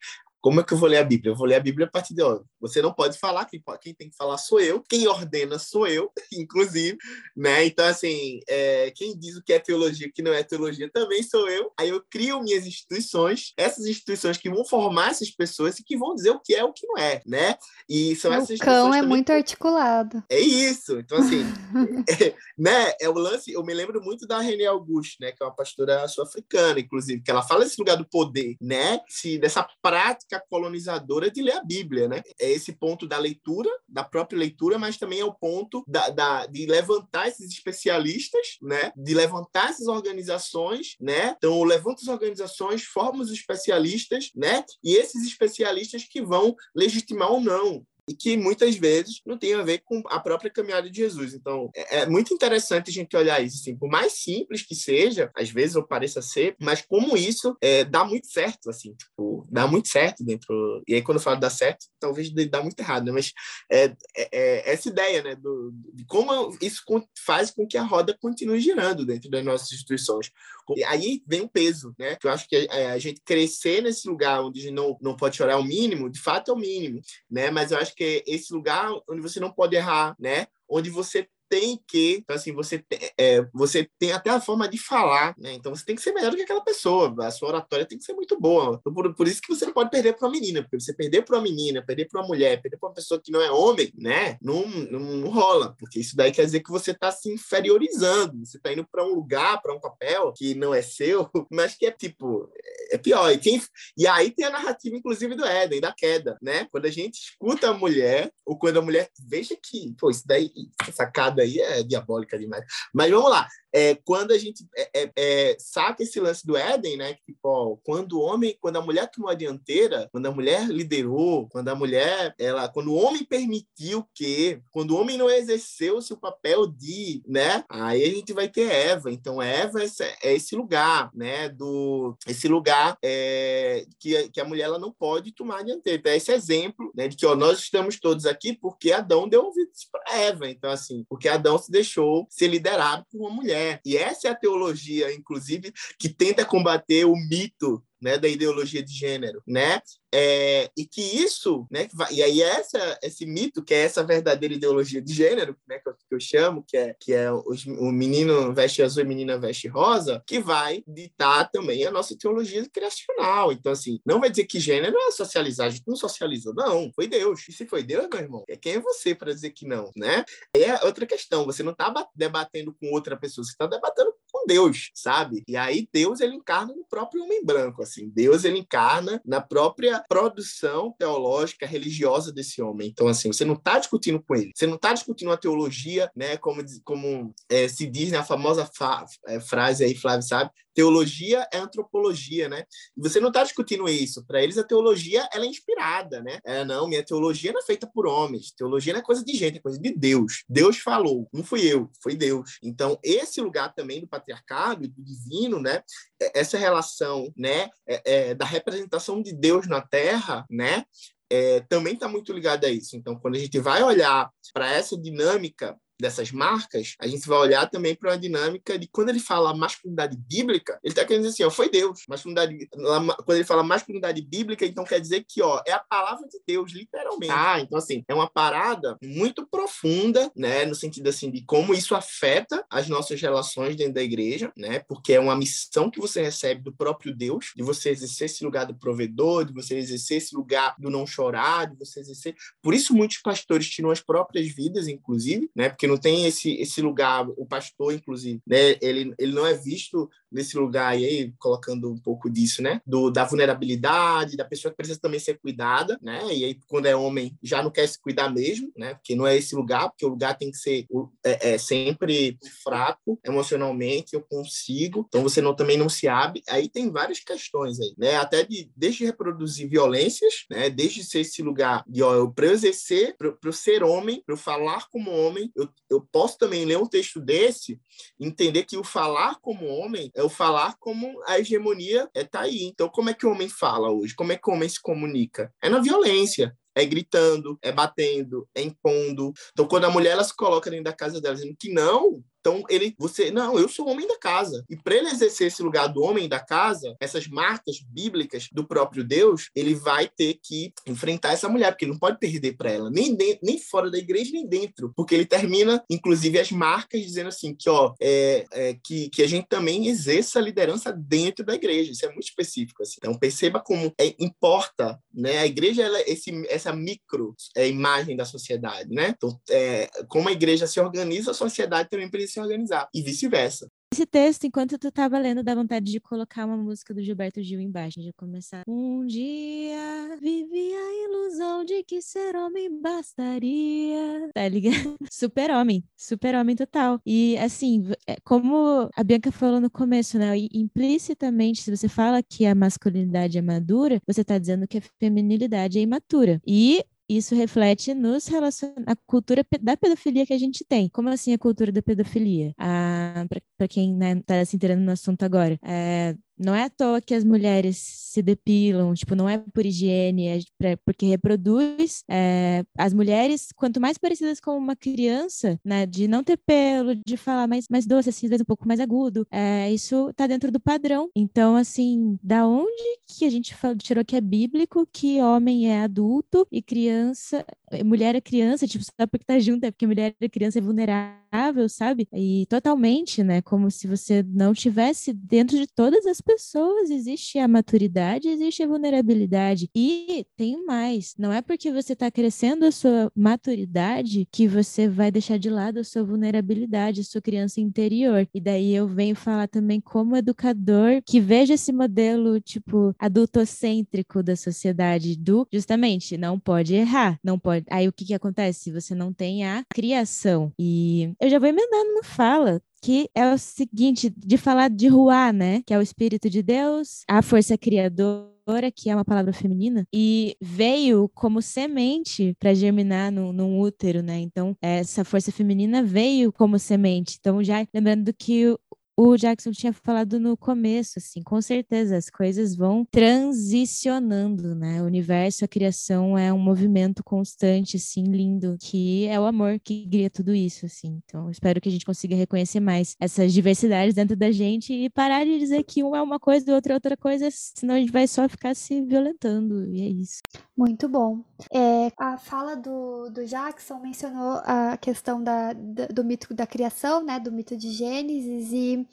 como é que eu vou ler a Bíblia? Eu vou ler a Bíblia a partir de ó, você não pode falar, quem, quem tem que falar sou eu, quem ordena sou eu, inclusive, né? Então, assim, é, quem diz o que é teologia e o que não é teologia também sou eu. Aí eu crio minhas instituições, essas instituições que vão formar essas pessoas e que vão dizer o que é o que não é, né? E são o essas cão é também... muito articulado. É isso. Então, assim, é, né? É o lance, eu me lembro muito da René Auguste, né? Que é uma pastora sul-africana, inclusive, que ela fala desse lugar do poder, né? Se, dessa prática prática colonizadora de ler a Bíblia, né? É esse ponto da leitura, da própria leitura, mas também é o ponto da, da, de levantar esses especialistas, né? De levantar essas organizações, né? Então, levanta as organizações, forma os especialistas, né? E esses especialistas que vão legitimar ou não e que muitas vezes não tem a ver com a própria caminhada de Jesus. Então, é, é, muito interessante a gente olhar isso, assim, por mais simples que seja, às vezes ou pareça ser, mas como isso é, dá muito certo, assim, tipo, dá muito certo dentro. E aí, quando eu falo dá certo, talvez dá muito errado, né? Mas é, é, é essa ideia, né, do, de como isso faz com que a roda continue girando dentro das nossas instituições. E aí vem o peso, né? Que eu acho que é, a gente crescer nesse lugar onde a não, não pode chorar o mínimo, de fato é o mínimo, né? Mas eu acho que é esse lugar onde você não pode errar, né? Onde você tem que, então, assim, você, é, você tem até a forma de falar, né? Então você tem que ser melhor do que aquela pessoa, a sua oratória tem que ser muito boa. Então, por, por isso que você não pode perder para uma menina, porque você perder para uma menina, perder para uma mulher, perder para uma pessoa que não é homem, né? Não, não, não rola, porque isso daí quer dizer que você está se inferiorizando, você está indo para um lugar, para um papel que não é seu, mas que é tipo, é pior. E, quem, e aí tem a narrativa, inclusive, do Éden, da queda, né? Quando a gente escuta a mulher, ou quando a mulher veja que, pô, isso daí, essa cada aí é diabólica demais. Mas vamos lá é, quando a gente é, é, é, saca esse lance do Éden, né? Que, tipo, quando o homem, quando a mulher tomou a dianteira, quando a mulher liderou, quando a mulher, ela, quando o homem permitiu que, quando o homem não exerceu seu papel de, né? Aí a gente vai ter Eva. Então, Eva é esse lugar, né? Do, esse lugar é, que, que a mulher ela não pode tomar a dianteira. Então, é esse exemplo, né? De que ó, nós estamos todos aqui porque Adão deu ouvidos para Eva. Então, assim, porque Adão se deixou ser liderado por uma mulher. E essa é a teologia, inclusive, que tenta combater o mito né, da ideologia de gênero, né? É, e que isso, né, que vai, e aí essa, esse mito que é essa verdadeira ideologia de gênero, né, que eu, que eu chamo, que é que é o menino veste azul e a menina veste rosa, que vai ditar também a nossa teologia criacional. Então assim, não vai dizer que gênero é socializar, a gente não socializa, não, foi Deus. E se foi Deus, meu irmão, é quem é você para dizer que não, né? É outra questão, você não está debatendo com outra pessoa, você está debatendo Deus, sabe? E aí Deus ele encarna no próprio homem branco, assim. Deus ele encarna na própria produção teológica, religiosa desse homem. Então, assim, você não está discutindo com ele, você não está discutindo a teologia, né? Como, como é, se diz na né, famosa fa é, frase aí, Flávio sabe, teologia é antropologia, né? Você não está discutindo isso. Para eles, a teologia ela é inspirada, né? É, não, minha teologia não é feita por homens. Teologia não é coisa de gente, é coisa de Deus. Deus falou, não fui eu, foi Deus. Então, esse lugar também do patriarcado e do divino, né? É, essa relação, né? É, é, da representação de Deus na Terra, né? É, também está muito ligada a isso. Então, quando a gente vai olhar para essa dinâmica dessas marcas, a gente vai olhar também para uma dinâmica de quando ele fala masculinidade bíblica, ele está querendo dizer assim, ó, foi Deus. Masculinidade, quando ele fala masculinidade bíblica, então quer dizer que ó, é a palavra de Deus, literalmente. Ah, então assim, é uma parada muito profunda, né, no sentido assim de como isso afeta as nossas relações dentro da igreja, né? Porque é uma missão que você recebe do próprio Deus, de você exercer esse lugar do provedor, de você exercer esse lugar do não chorar, de você exercer. Por isso muitos pastores tiram as próprias vidas, inclusive, né? Porque não tem esse, esse lugar, o pastor, inclusive, né? Ele, ele não é visto nesse lugar, e aí, colocando um pouco disso, né? Do, da vulnerabilidade, da pessoa que precisa também ser cuidada, né? E aí, quando é homem, já não quer se cuidar mesmo, né? Porque não é esse lugar, porque o lugar tem que ser é, é sempre fraco emocionalmente, eu consigo, então você não, também não se abre. Aí tem várias questões aí, né? Até de, desde reproduzir violências, né? Desde ser esse lugar de, ó, eu, para eu exercer, para eu ser homem, para eu falar como homem, eu, eu posso também ler um texto desse, entender que o falar como homem é o falar como a hegemonia está aí. Então, como é que o homem fala hoje? Como é que o homem se comunica? É na violência é gritando, é batendo, é impondo. Então, quando a mulher ela se coloca dentro da casa dela dizendo que não, então, ele, você, não, eu sou o homem da casa. E para ele exercer esse lugar do homem da casa, essas marcas bíblicas do próprio Deus, ele vai ter que enfrentar essa mulher, porque ele não pode perder para ela, nem, dentro, nem fora da igreja, nem dentro. Porque ele termina, inclusive, as marcas dizendo assim: que, ó, é, é, que, que a gente também exerça a liderança dentro da igreja. Isso é muito específico. Assim. Então, perceba como é, importa, né? A igreja, ela, esse, essa micro é, imagem da sociedade, né? Então, é, como a igreja se organiza, a sociedade também precisa se organizar, e vice-versa. Esse texto, enquanto tu tava lendo, dá vontade de colocar uma música do Gilberto Gil embaixo, de começar. Um dia vivi a ilusão de que ser homem bastaria. Tá ligado? Super homem, super homem total. E assim, é, como a Bianca falou no começo, né? Implicitamente, se você fala que a masculinidade é madura, você tá dizendo que a feminilidade é imatura. E isso reflete nos relacion... a cultura da pedofilia que a gente tem. Como assim a cultura da pedofilia? Ah, para quem está né, tá se inteirando no assunto agora, é, não é à toa que as mulheres se depilam, tipo, não é por higiene, é pra, porque reproduz. É, as mulheres, quanto mais parecidas com uma criança, né, de não ter pelo, de falar mais, mais doce, assim, às vezes um pouco mais agudo, é, isso tá dentro do padrão. Então, assim, da onde que a gente tirou que é bíblico que homem é adulto e criança, mulher é criança, tipo, só porque tá junto, é porque mulher é criança é vulnerável, sabe? E totalmente, né, como se você não tivesse dentro de todas as pessoas existe a maturidade, existe a vulnerabilidade. E tem mais, não é porque você está crescendo a sua maturidade que você vai deixar de lado a sua vulnerabilidade, a sua criança interior. E daí eu venho falar também como educador que veja esse modelo, tipo, adultocêntrico da sociedade do, justamente, não pode errar, não pode. Aí o que que acontece? Se você não tem a criação. E eu já vou emendando no fala, que é o seguinte, de falar de Ruá, né? Que é o Espírito de Deus, a força criadora que é uma palavra feminina, e veio como semente para germinar no, num útero, né? Então, essa força feminina veio como semente. Então, já lembrando que o Jackson tinha falado no começo, assim, com certeza as coisas vão transicionando, né? O universo, a criação é um movimento constante, assim, lindo, que é o amor que guia tudo isso, assim. Então, espero que a gente consiga reconhecer mais essas diversidades dentro da gente e parar de dizer que um é uma coisa e outro é outra coisa, senão a gente vai só ficar se violentando, e é isso. Muito bom. É, a fala do, do Jackson mencionou a questão da, da, do mito da criação, né, do mito de Gênesis, e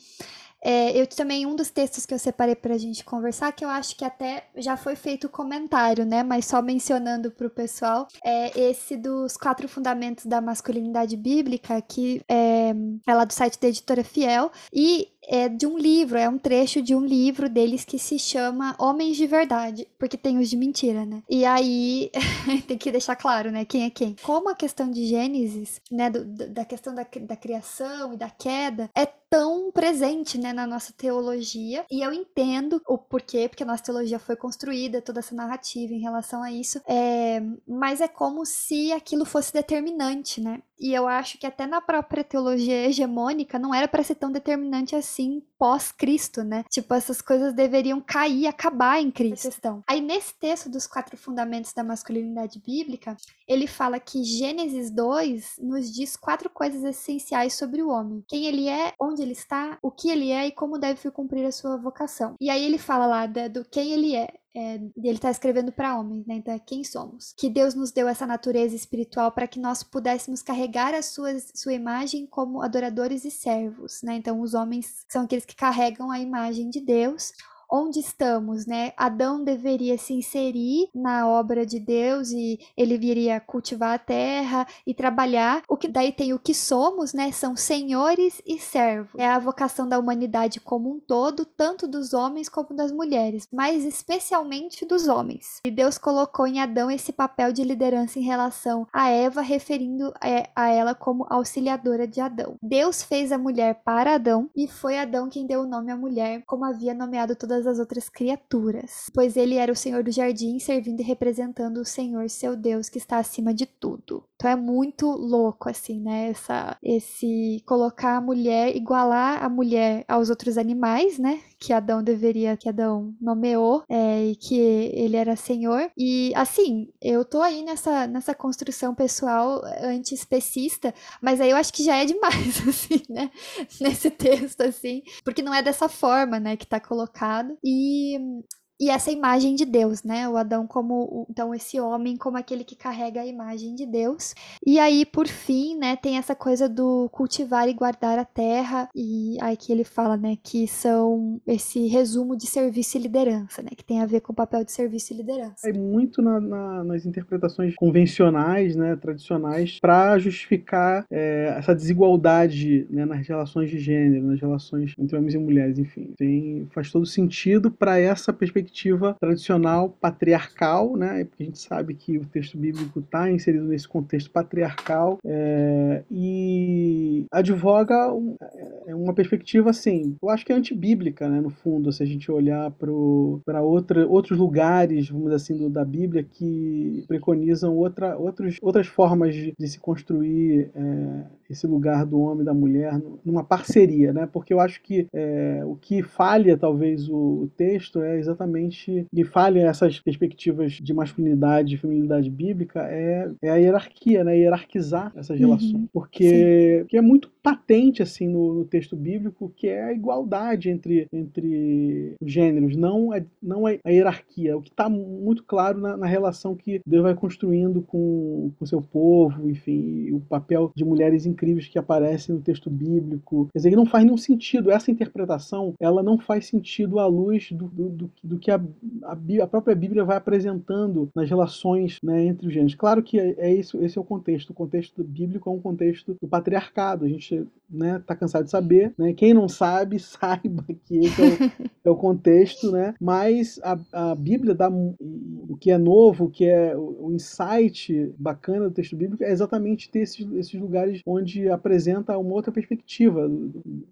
é, eu também, um dos textos que eu separei para a gente conversar, que eu acho que até já foi feito comentário, né? Mas só mencionando para o pessoal, é esse dos quatro fundamentos da masculinidade bíblica, que é, é lá do site da editora Fiel. E é de um livro, é um trecho de um livro deles que se chama Homens de Verdade, porque tem os de mentira, né? E aí tem que deixar claro, né, quem é quem. Como a questão de Gênesis, né, do, da questão da, da criação e da queda, é tão presente, né, na nossa teologia. E eu entendo o porquê, porque a nossa teologia foi construída, toda essa narrativa em relação a isso. É, mas é como se aquilo fosse determinante, né? E eu acho que até na própria teologia hegemônica não era para ser tão determinante assim pós-Cristo, né? Tipo, essas coisas deveriam cair, acabar em Cristo. Aí nesse texto dos quatro fundamentos da masculinidade bíblica, ele fala que Gênesis 2 nos diz quatro coisas essenciais sobre o homem: quem ele é, onde ele está, o que ele é e como deve cumprir a sua vocação. E aí ele fala lá do quem ele é. É, ele está escrevendo para homens, né? Então é quem somos. Que Deus nos deu essa natureza espiritual para que nós pudéssemos carregar a sua, sua imagem como adoradores e servos, né? Então os homens são aqueles que carregam a imagem de Deus onde estamos, né? Adão deveria se inserir na obra de Deus e ele viria cultivar a terra e trabalhar. O que daí tem o que somos, né? São senhores e servos. É a vocação da humanidade como um todo, tanto dos homens como das mulheres, mas especialmente dos homens. E Deus colocou em Adão esse papel de liderança em relação a Eva, referindo é, a ela como auxiliadora de Adão. Deus fez a mulher para Adão e foi Adão quem deu o nome à mulher, como havia nomeado todas todas as outras criaturas, pois ele era o Senhor do jardim, servindo e representando o Senhor, seu Deus, que está acima de tudo. Então é muito louco, assim, né? Essa, esse colocar a mulher, igualar a mulher aos outros animais, né? Que Adão deveria, que Adão nomeou, é, e que ele era senhor. E assim, eu tô aí nessa, nessa construção pessoal anti-especista, mas aí eu acho que já é demais, assim, né? Nesse texto, assim, porque não é dessa forma, né, que tá colocado. E e essa imagem de Deus, né? O Adão como então esse homem como aquele que carrega a imagem de Deus. E aí por fim, né, tem essa coisa do cultivar e guardar a terra e aí que ele fala, né, que são esse resumo de serviço e liderança, né, que tem a ver com o papel de serviço e liderança. É muito na, na, nas interpretações convencionais, né, tradicionais, para justificar é, essa desigualdade né, nas relações de gênero, nas relações entre homens e mulheres, enfim, tem, faz todo sentido para essa perspectiva perspectiva tradicional patriarcal, né? Porque a gente sabe que o texto bíblico está inserido nesse contexto patriarcal é, e advoga um, é uma perspectiva assim, eu acho que é antibíblica, né? No fundo, se a gente olhar para outros lugares, vamos dizer assim, do, da Bíblia que preconizam outra, outros, outras formas de, de se construir é, esse lugar do homem e da mulher numa parceria, né? Porque eu acho que é, o que falha talvez o, texto é exatamente e falha essas perspectivas de masculinidade e feminilidade bíblica é, é a hierarquia, né? Hierarquizar essas uhum. relações. Porque, que é muito patente assim no, no, texto bíblico que é a igualdade entre, entre gêneros, não a, não a hierarquia. O que está muito claro na, na, relação que Deus vai construindo com o seu povo, enfim, o papel de mulheres incríveis que aparecem no texto bíblico. Quer dizer, não faz nenhum sentido. Essa interpretação ela não faz sentido à luz do, do, do, do que a, a, a, própria Bíblia vai apresentando nas relações né, entre os gêneros. Claro que é, é, isso, esse é o contexto. O contexto bíblico é um contexto do patriarcado. A gente né, tá cansado de saber. Né? Quem não sabe, saiba que esse é o, é o contexto. Né? Mas a, a Bíblia dá o que é novo, o que é o, o insight bacana do texto bíblico é exatamente ter esses, esses lugares onde apresenta uma outra perspectiva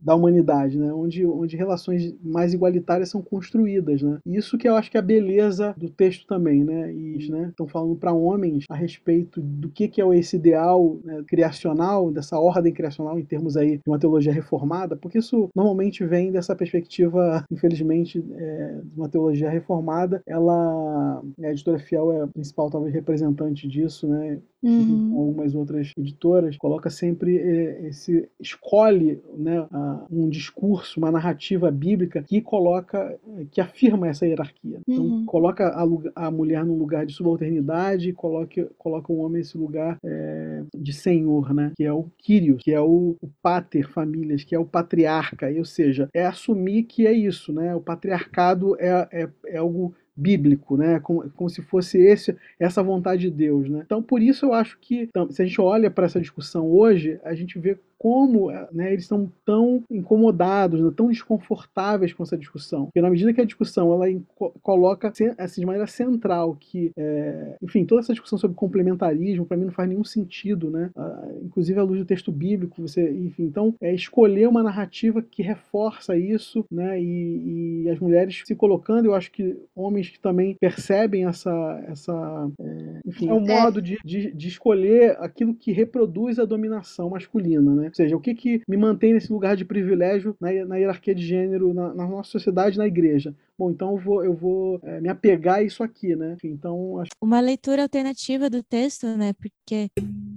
da humanidade, né? onde, onde relações mais igualitárias são construídas. Né? Isso que eu acho que é a beleza do texto também, né? E né, estão falando para homens a respeito do que, que é esse ideal né, criacional, dessa ordem criacional em termos aí de uma teologia reformada, porque isso normalmente vem dessa perspectiva, infelizmente, é, de uma teologia reformada. Ela, a editora Fiel é a principal talvez representante disso, né? uhum. algumas outras editoras, coloca sempre é, esse escolhe né, um discurso, uma narrativa bíblica que coloca, que afirma essa hierarquia. Então uhum. coloca a, a, mulher num lugar de subalternidade e coloca, coloca o homem nesse lugar é, de senhor, né? Que é o Kyrios, que é o, o pater famílias, que é o patriarca, ou seja, é assumir que é isso, né? O patriarcado é, é, é algo bíblico, né? Como, como se fosse esse, essa vontade de Deus, né? Então, por isso eu acho que se a gente olha para essa discussão hoje, a gente vê como né, eles estão tão incomodados, né, tão desconfortáveis com essa discussão. Porque na medida que a discussão ela coloca assim, de maneira central que, é, enfim, toda essa discussão sobre complementarismo para mim não faz nenhum sentido, né? Ah, inclusive à luz do texto bíblico, você, enfim, então é escolher uma narrativa que reforça isso, né? E, e as mulheres se colocando, eu acho que homens que também percebem essa, essa é, enfim, é um é. modo de, de, de escolher aquilo que reproduz a dominação masculina, né? Ou seja, o que, que me mantém nesse lugar de privilégio na, na hierarquia de gênero na, na, nossa sociedade, na igreja? Bom, então eu vou, eu vou é, me apegar a isso aqui, né? Então, acho... Uma leitura alternativa do texto, né? Porque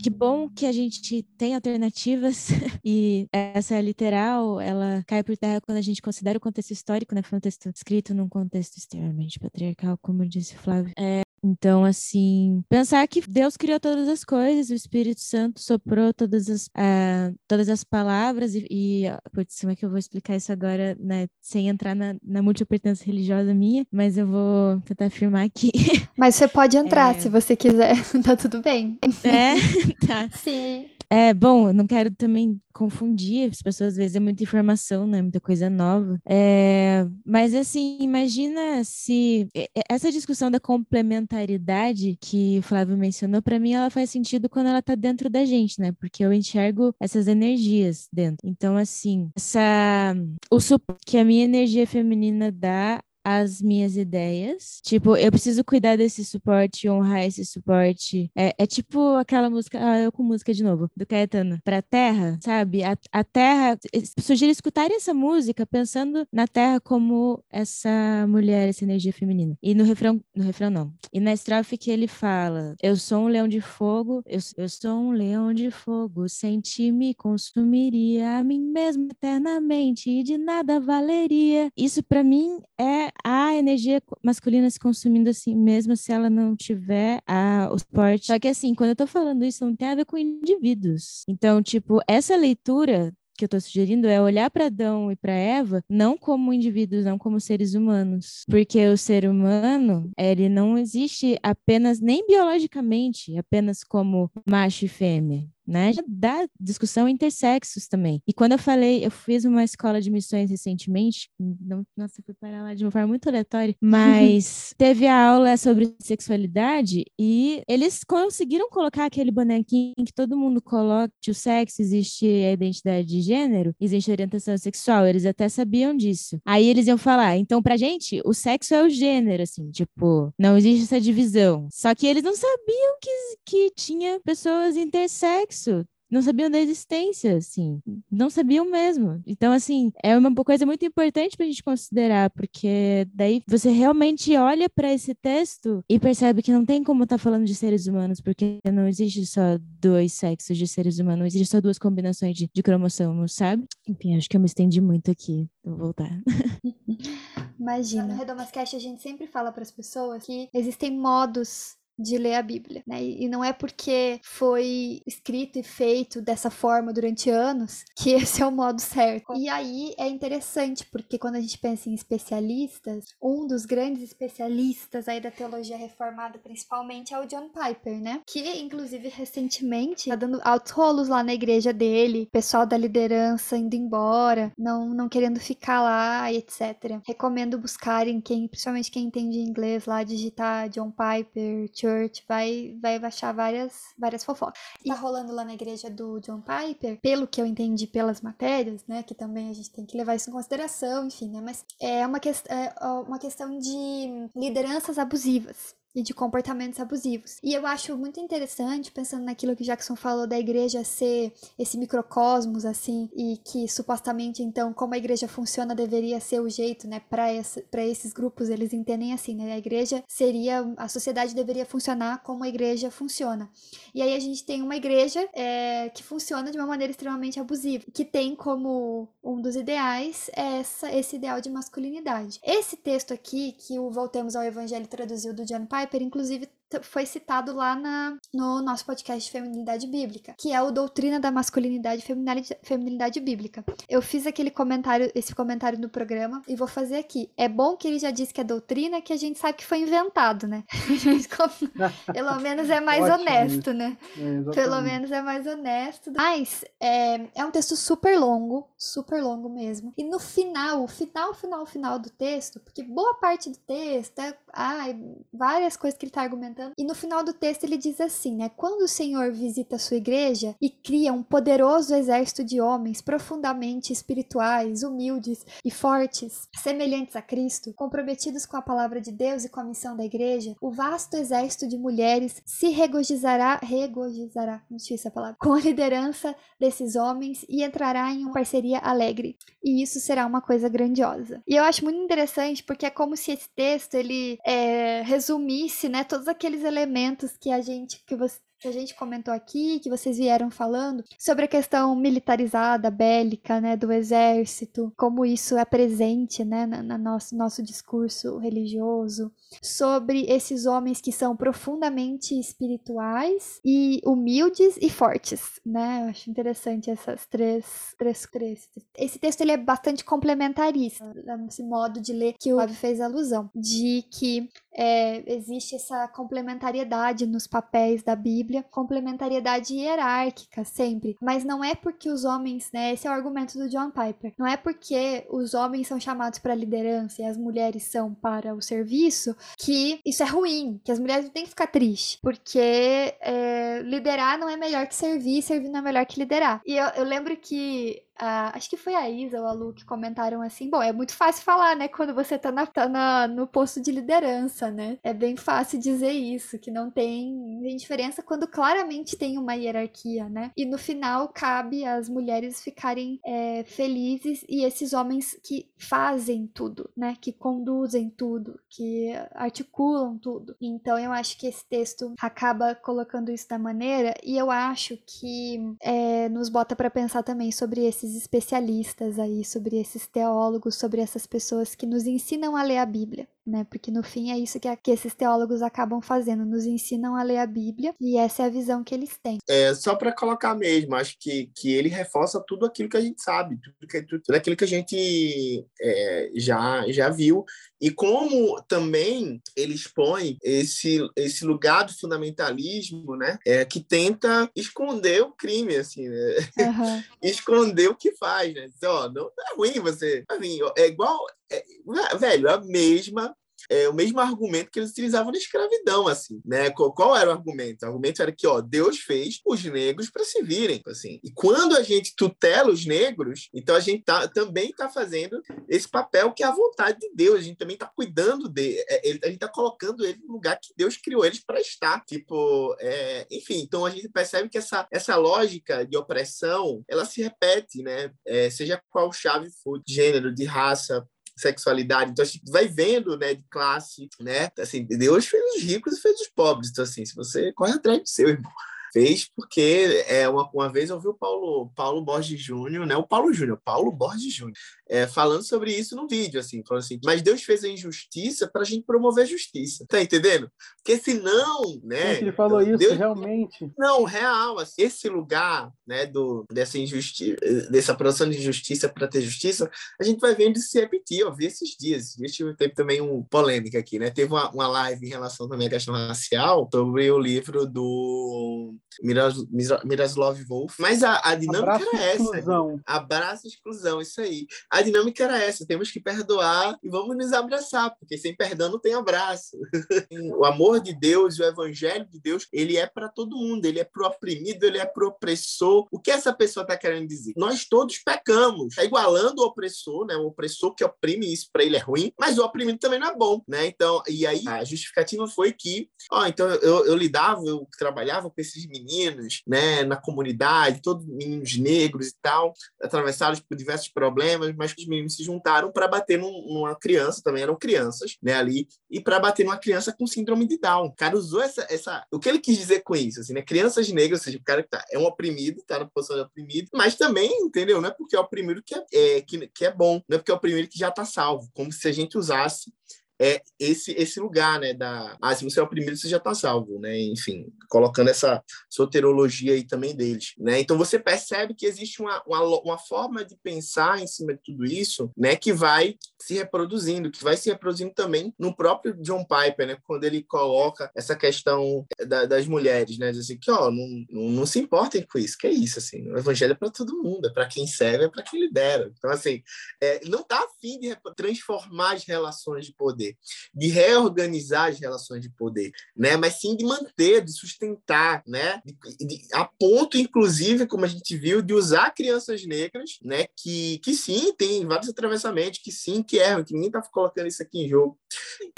que bom que a gente tem alternativas e essa é literal, ela cai por terra quando a gente considera o contexto histórico, né? Foi um texto escrito num contexto extremamente patriarcal, como disse Flávio. É, então, assim, pensar que Deus criou todas as coisas, o Espírito Santo soprou todas as, uh, todas as palavras, e, e putz, como é que eu vou explicar isso agora, né, sem entrar na, na multipertância religiosa minha, mas eu vou tentar afirmar aqui. Mas você pode entrar é... se você quiser, tá tudo bem. É, tá. Sim. É, bom, eu não quero também confundir, as pessoas às vezes é muita informação, né? Muita coisa nova. É, mas assim, imagina se essa discussão da complementaridade que o Flávio mencionou, para mim ela faz sentido quando ela tá dentro da gente, né? Porque eu enxergo essas energias dentro. Então, assim, essa o que a minha energia feminina dá as minhas ideias. Tipo, eu preciso cuidar desse suporte, honrar esse suporte. É, é tipo aquela música, ah, eu com música de novo, do Caetano, pra terra, sabe? A, a terra, sugiro escutar essa música pensando na terra como essa mulher, essa energia feminina. E no refrão, no refrão não. E na estrofe que ele fala, eu sou um leão de fogo, eu, eu sou um leão de fogo, sem ti me consumiria a mim mesmo eternamente e de nada valeria. Isso para mim é a energia masculina se consumindo assim, mesmo se ela não tiver a, o suporte. Só que assim, quando eu tô falando isso, não tem a ver com indivíduos. Então, tipo, essa leitura que eu estou sugerindo é olhar para Adão e para Eva não como indivíduos, não como seres humanos, porque o ser humano ele não existe apenas nem biologicamente, apenas como macho e fêmea né? Dá discussão intersexos também. E quando eu falei, eu fiz uma escola de missões recentemente, não, nossa, fui parar lá de uma forma muito aleatória, mas teve a aula sobre sexualidade e eles conseguiram colocar aquele bonequinho que todo mundo coloca, o sexo, existe a identidade de gênero, existe a orientação sexual, eles até sabiam disso. Aí eles iam falar, então pra gente, o sexo é o gênero, assim, tipo, não existe essa divisão. Só que eles não sabiam que, que tinha pessoas intersexos sexo não sabiam da existência, assim, não sabiam mesmo. Então, assim, é uma coisa muito importante para a gente considerar, porque daí você realmente olha para esse texto e percebe que não tem como estar tá falando de seres humanos, porque não existe só dois sexos de seres humanos, não existe só duas combinações de, de cromossomos, sabe? Enfim, acho que eu me estendi muito aqui. Vou voltar. Imagina. No Redomascast a gente sempre fala para as pessoas que existem modos de ler a Bíblia, né? E não é porque foi escrito e feito dessa forma durante anos que esse é o modo certo. E aí é interessante porque quando a gente pensa em especialistas, um dos grandes especialistas aí da teologia reformada principalmente é o John Piper, né? Que inclusive recentemente tá dando altos rolos lá na igreja dele, pessoal da liderança indo embora, não não querendo ficar lá e etc. Recomendo buscarem quem, principalmente quem entende inglês lá, digitar John Piper, Church, vai, vai achar várias, várias fofocas. E tá rolando lá na igreja do John Piper, pelo que eu entendi pelas matérias, né, que também a gente tem que levar isso em consideração, enfim, né, mas é uma, que, é uma questão de lideranças abusivas e de comportamentos abusivos. E eu acho muito interessante, pensando naquilo que Jackson falou da igreja ser esse microcosmos, assim, e que supostamente, então, como a igreja funciona deveria ser o jeito, né, para esse, esses grupos, eles entendem assim, né, a igreja seria, a sociedade deveria funcionar como a igreja funciona. E aí a gente tem uma igreja é, que funciona de uma maneira extremamente abusiva, que tem como um dos ideais essa, esse ideal de masculinidade. Esse texto aqui, que o Voltemos ao Evangelho traduziu do John Piper, Piper, inclusive, foi citado lá na, no nosso podcast de Feminilidade Bíblica, que é o Doutrina da Masculinidade e Feminilidade, Feminilidade Bíblica. Eu fiz aquele comentário, esse comentário no programa e vou fazer aqui. É bom que ele já disse que é doutrina, que a gente sabe que foi inventado, né? Pelo menos é mais Ótimo, honesto, né? É, Pelo menos é mais honesto. Mas é, é um texto super longo, super longo mesmo. E no final, final, final, final do texto, porque boa parte do texto é ai, várias coisas que ele está argumentando. E no final do texto ele diz assim, né? Quando o Senhor visita a sua igreja e cria um poderoso exército de homens profundamente espirituais, humildes e fortes, semelhantes a Cristo, comprometidos com a palavra de Deus e com a missão da igreja, o vasto exército de mulheres se regozijará, regozijará, não sei essa palavra, com a liderança desses homens e entrará em uma parceria alegre. E isso será uma coisa grandiosa. E eu acho muito interessante porque é como se esse texto ele é, resumisse, né, todos aqueles elementos que a gente, que você que a gente comentou aqui, que vocês vieram falando, sobre a questão militarizada, bélica, né, do exército, como isso é presente, né, na, na nosso, nosso discurso religioso, sobre esses homens que são profundamente espirituais e humildes e fortes, né, eu acho interessante essas três, três, três. Esse texto, ele é bastante complementarista, esse modo de ler que o Flávio fez alusão, de que é, existe essa complementariedade nos papéis da Bíblia, complementariedade hierárquica sempre, mas não é porque os homens, né, esse é o argumento do John Piper, não é porque os homens são chamados para liderança e as mulheres são para o serviço que isso é ruim, que as mulheres não têm que ficar tristes, porque é, liderar não é melhor que servir, servir não é melhor que liderar. E eu, eu lembro que Uh, acho que foi a Isa ou a Lu que comentaram assim: bom, é muito fácil falar, né? Quando você tá, na, tá na, no posto de liderança, né? É bem fácil dizer isso, que não tem, tem diferença quando claramente tem uma hierarquia, né? E no final cabe às mulheres ficarem é, felizes e esses homens que fazem tudo, né? Que conduzem tudo, que articulam tudo. Então eu acho que esse texto acaba colocando isso da maneira e eu acho que é, nos bota para pensar também sobre esses esses especialistas aí, sobre esses teólogos, sobre essas pessoas que nos ensinam a ler a Bíblia né? Porque no fim é isso que, que esses teólogos acabam fazendo, nos ensinam a ler a Bíblia e essa é a visão que eles têm. É só para colocar mesmo, acho que, que ele reforça tudo aquilo que a gente sabe, tudo, que, tudo aquilo que a gente é, já, já viu e como também ele expõe esse, esse lugar do fundamentalismo, né? É, que tenta esconder o crime, assim, né? Uhum. esconder o que faz, né? Então, ó, não é ruim você. Assim, é igual é, velho, a mesma é, o mesmo argumento que eles utilizavam na escravidão, assim, né? Qual, qual, era o argumento? O argumento era que, ó, Deus fez os negros para se virem, assim. E quando a gente tutela os negros, então a gente tá, também está fazendo esse papel que é a vontade de Deus. A gente também está cuidando dele. É, a gente está colocando ele no lugar que Deus criou eles para estar. Tipo, é, enfim, então a gente percebe que essa, essa lógica de opressão, ela se repete, né? É, seja qual chave for, de gênero, de raça, sexualidade. Então a gente vai vendo, né, de classe, né? Assim, Deus fez os ricos e fez os pobres. Então assim, se você corre atrás do seu irmão, fez porque é uma, uma vez eu vi o Paulo Paulo Borges Júnior, né? O Paulo Júnior, Paulo Borges Júnior, é, falando sobre isso no vídeo, assim, falando assim, mas Deus fez a injustiça para a gente promover a justiça, tá entendendo? Porque senão, né? ele falou isso, Deus, realmente. Não, real, assim, esse lugar, né, do, dessa injustiça, dessa produção de justiça para ter justiça, a gente vai vendo se repetir, eu vi esses dias, tive teve também um polêmica aqui, né? Teve uma, uma live em relação também à questão racial sobre o livro do Miras, Miroslav Wolf, mas a, a dinâmica Abraço era essa. Exclusão. Abraço exclusão, isso aí a dinâmica era essa: temos que perdoar e vamos nos abraçar, porque sem perdão não tem abraço. o amor de Deus, o evangelho de Deus, ele é para todo mundo, ele é para o oprimido, ele é para o opressor. O que essa pessoa está querendo dizer? Nós todos pecamos, está igualando o opressor, né? O opressor que oprime isso para ele é ruim, mas o oprimido também não é bom, né? Então, e aí a justificativa foi que, ó, então eu, eu lidava, eu trabalhava com esses meninos, né, na comunidade, todos meninos negros e tal, atravessados por diversos problemas, mas que os meninos se juntaram para bater num, numa criança, também eram crianças, né, ali, e para bater numa criança com síndrome de Down. O cara usou essa, essa. O que ele quis dizer com isso? Assim, né? Crianças negras, ou seja, o cara que tá, é um oprimido, tá na posição de oprimido, mas também, entendeu? Não é porque é oprimido que é, é que, que é bom, não é porque é oprimido que já tá salvo, como se a gente usasse é esse esse lugar, né, da ah, se você é o primeiro, você já está salvo, né? Enfim, colocando essa soterologia aí também deles, né? Então você percebe que existe uma, uma, uma forma de pensar em cima de tudo isso, né, que vai se reproduzindo, que vai se reproduzindo também no próprio John Piper, né, quando ele coloca essa questão da, das mulheres, né, assim que ó, não, não, não, se importem com isso, que é isso assim, o evangelho é para todo mundo, é para quem serve, é para quem lidera. Então assim, é, não está afim de transformar as relações de poder, de reorganizar as relações de poder, né, mas sim de manter, de sustentar, né, de, de, a ponto inclusive, como a gente viu, de usar crianças negras, né, que que sim tem vários atravessamentos, que sim que erram, que ninguém está colocando isso aqui em jogo,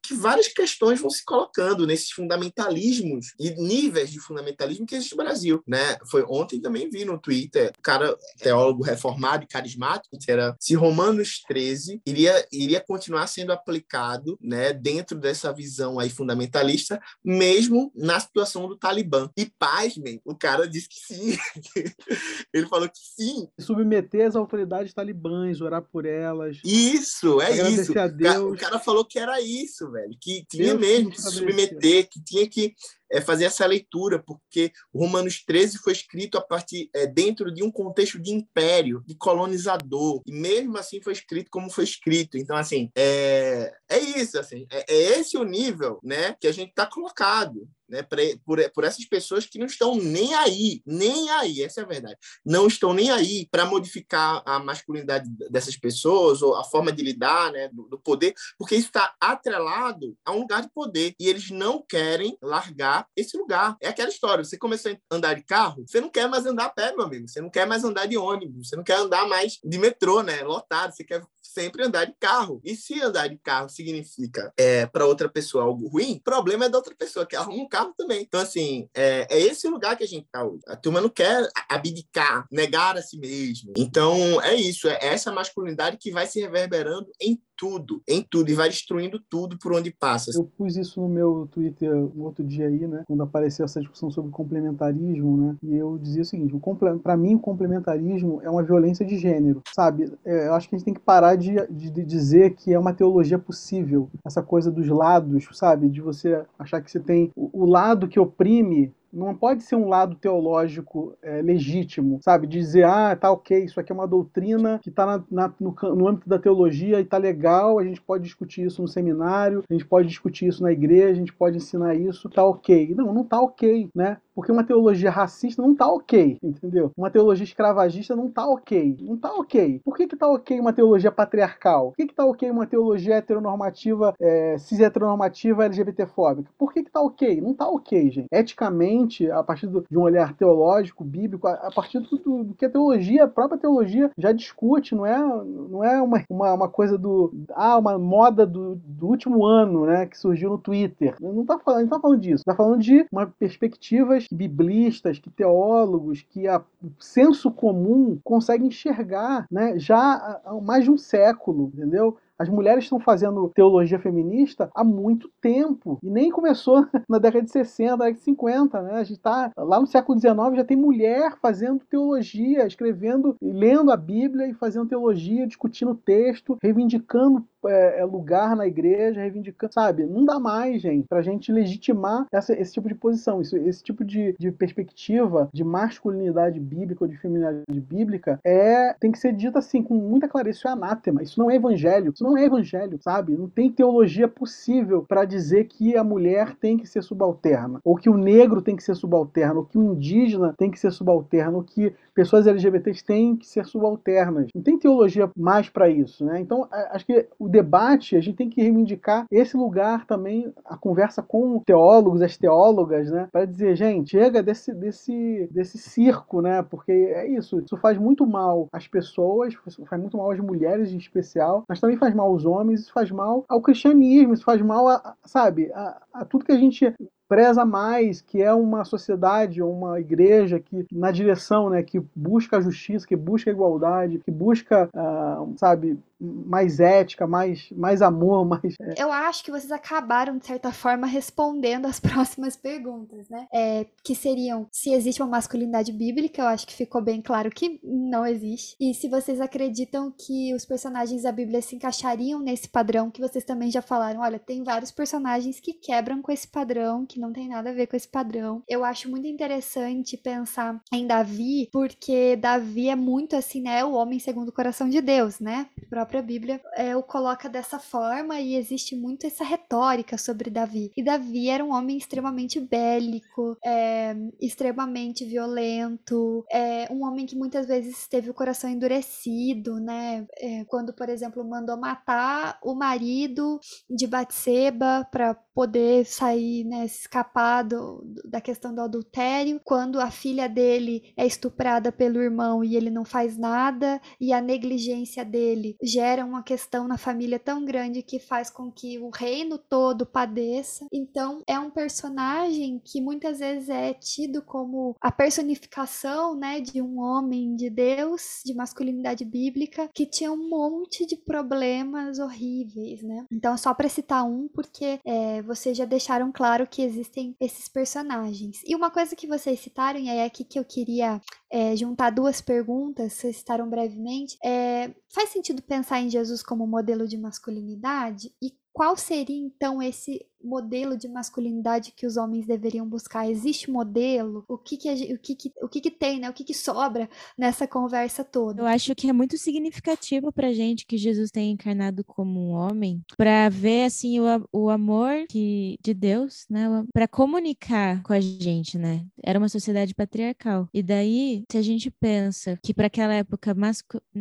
que várias questões vão se colocando nesses fundamentalismos e níveis de fundamentalismo que existe no Brasil, né? Foi ontem também vi no Twitter, cara teólogo reformado e carismático, era se Romanos 13 iria iria continuar sendo aplicado, né, dentro dessa visão aí fundamentalista, mesmo na situação do Talibã. E pasmem, o cara disse que sim. Ele falou que sim. Submeter as autoridades talibãs, orar por elas. Isso, é isso. O cara falou que era isso, velho. Que tinha Deus mesmo que se submeter, que tinha que é, fazer essa leitura, porque Romanos 13 foi escrito a partir é, dentro de um contexto de império, de colonizador, e mesmo assim foi escrito como foi escrito. Então, assim, é, é isso, assim, é, é esse o nível né, que a gente está colocado né, por, por essas pessoas que não estão nem aí, nem aí, essa é a verdade. Não estão nem aí para modificar a masculinidade dessas pessoas ou a forma de lidar né, do, do poder, porque isso está atrelado a um lugar de poder e eles não querem largar esse lugar. É aquela história: você começou a andar de carro, você não quer mais andar a pé, meu amigo, você não quer mais andar de ônibus, você não quer andar mais de metrô, né, lotado, você quer sempre andar de carro. E se andar de carro significa é, para outra pessoa algo ruim, o problema é da outra pessoa, que arruma um carro também. Então, assim, é, é esse lugar que a gente está hoje. A turma não quer abdicar, negar a si mesmo. Então, é isso. É essa masculinidade que vai se reverberando em tudo, em tudo, e vai destruindo tudo por onde passa. Eu pus isso no meu Twitter um outro dia aí, né? Quando apareceu essa discussão sobre complementarismo, né? E eu dizia o seguinte: para mim, o complementarismo é uma violência de gênero, sabe? É, eu acho que a gente tem que parar de, de, de dizer que é uma teologia possível, essa coisa dos lados, sabe? De você achar que você tem o, o lado que oprime não pode ser um lado teológico é, legítimo, sabe? Dizer, ah, tá ok, isso aqui é uma doutrina que está no, no, âmbito da teologia e tá legal, a gente pode discutir isso no seminário, a gente pode discutir isso na igreja, a gente pode ensinar isso, tá ok. Não, não tá ok, né? Porque uma teologia racista não tá ok, entendeu? Uma teologia escravagista não tá ok. Não tá ok. Por que, que tá ok uma teologia patriarcal? Por que, que tá ok uma teologia heteronormativa, é, cis heteronormativa LGBTfóbica? Por que, que tá ok? Não tá ok, gente. Eticamente, a partir do, de um olhar teológico, bíblico, a, a partir do, do, do, que a teologia, a própria teologia já discute, não é, não é uma, uma, uma coisa do. Ah, uma moda do, do último ano, né? Que surgiu no Twitter. Não tá falando, não tá falando disso. Tá falando de uma perspectivas que biblistas, que teólogos, que a senso comum consegue enxergar né, já há mais de um século, entendeu? As mulheres estão fazendo teologia feminista há muito tempo. E nem começou na década de 60, na década de 50, né? A gente está lá no século XIX, já tem mulher fazendo teologia, escrevendo, lendo a Bíblia e fazendo teologia, discutindo texto, reivindicando é, lugar na igreja, reivindicando, sabe? Não dá mais, gente, pra gente legitimar essa, esse tipo de posição, isso, esse tipo de, de perspectiva de masculinidade bíblica ou de feminilidade bíblica é, tem que ser dita assim, com muita clareza, isso é anátema, isso não é evangelho, isso não é evangelho, sabe? Não tem teologia possível para dizer que a mulher tem que ser subalterna, ou que o negro tem que ser subalterno, ou que o indígena tem que ser subalterno, ou que pessoas LGBTs têm que ser subalternas. Não tem teologia mais para isso, né? Então, acho que o debate, a gente tem que reivindicar esse lugar também, a conversa com teólogos, as teólogas, né? Para dizer, gente, chega desse, desse, desse circo, né? Porque é isso, isso faz muito mal às pessoas, faz muito mal às mulheres em especial, mas também faz mal aos homens, isso faz mal ao cristianismo, isso faz mal a, sabe, a, a tudo que a gente preza mais, que é uma sociedade, uma igreja que na direção, né, que busca a justiça, que busca a igualdade, que busca, uh, sabe, mais ética, mais, mais amor, mais. É... Eu acho que vocês acabaram, de certa forma, respondendo as próximas perguntas, né? É, que seriam se existe uma masculinidade bíblica, eu acho que ficou bem claro que não existe. E se vocês acreditam que os personagens da Bíblia se encaixariam nesse padrão, que vocês também já falaram, olha, tem vários personagens que quebram com esse padrão, que não tem nada a ver com esse padrão. Eu acho muito interessante pensar em Davi, porque Davi é muito assim, né? O homem segundo o coração de Deus, né? A própria Bíblia é, o coloca dessa forma e existe muito essa retórica sobre Davi. E Davi era um homem extremamente bélico, é, extremamente violento, é, um homem que muitas vezes teve o coração endurecido, né? É, quando, por exemplo, mandou matar o marido de Batseba para poder sair, né, escapar do, da questão do adultério, quando a filha dele é estuprada pelo irmão e ele não faz nada, e a negligência dele gera uma questão na família tão grande que faz com que o reino todo padeça. Então, é um personagem que muitas vezes é tido como a personificação, né, de um homem de Deus, de masculinidade bíblica, que tinha um monte de problemas horríveis, né? Então, só para citar um, porque é, vocês já deixaram claro que existem esses personagens. E uma coisa que vocês citaram, e é aqui que eu queria é, juntar duas perguntas, vocês citaram brevemente, é, faz sentido pensar em Jesus como modelo de masculinidade? E qual seria então esse modelo de masculinidade que os homens deveriam buscar? Existe modelo? O que que, o que, que, o que, que tem, né? O que, que sobra nessa conversa toda? Eu acho que é muito significativo pra gente que Jesus tenha encarnado como um homem, para ver assim o, o amor que, de Deus, né? Para comunicar com a gente, né? Era uma sociedade patriarcal. E daí, se a gente pensa que para aquela época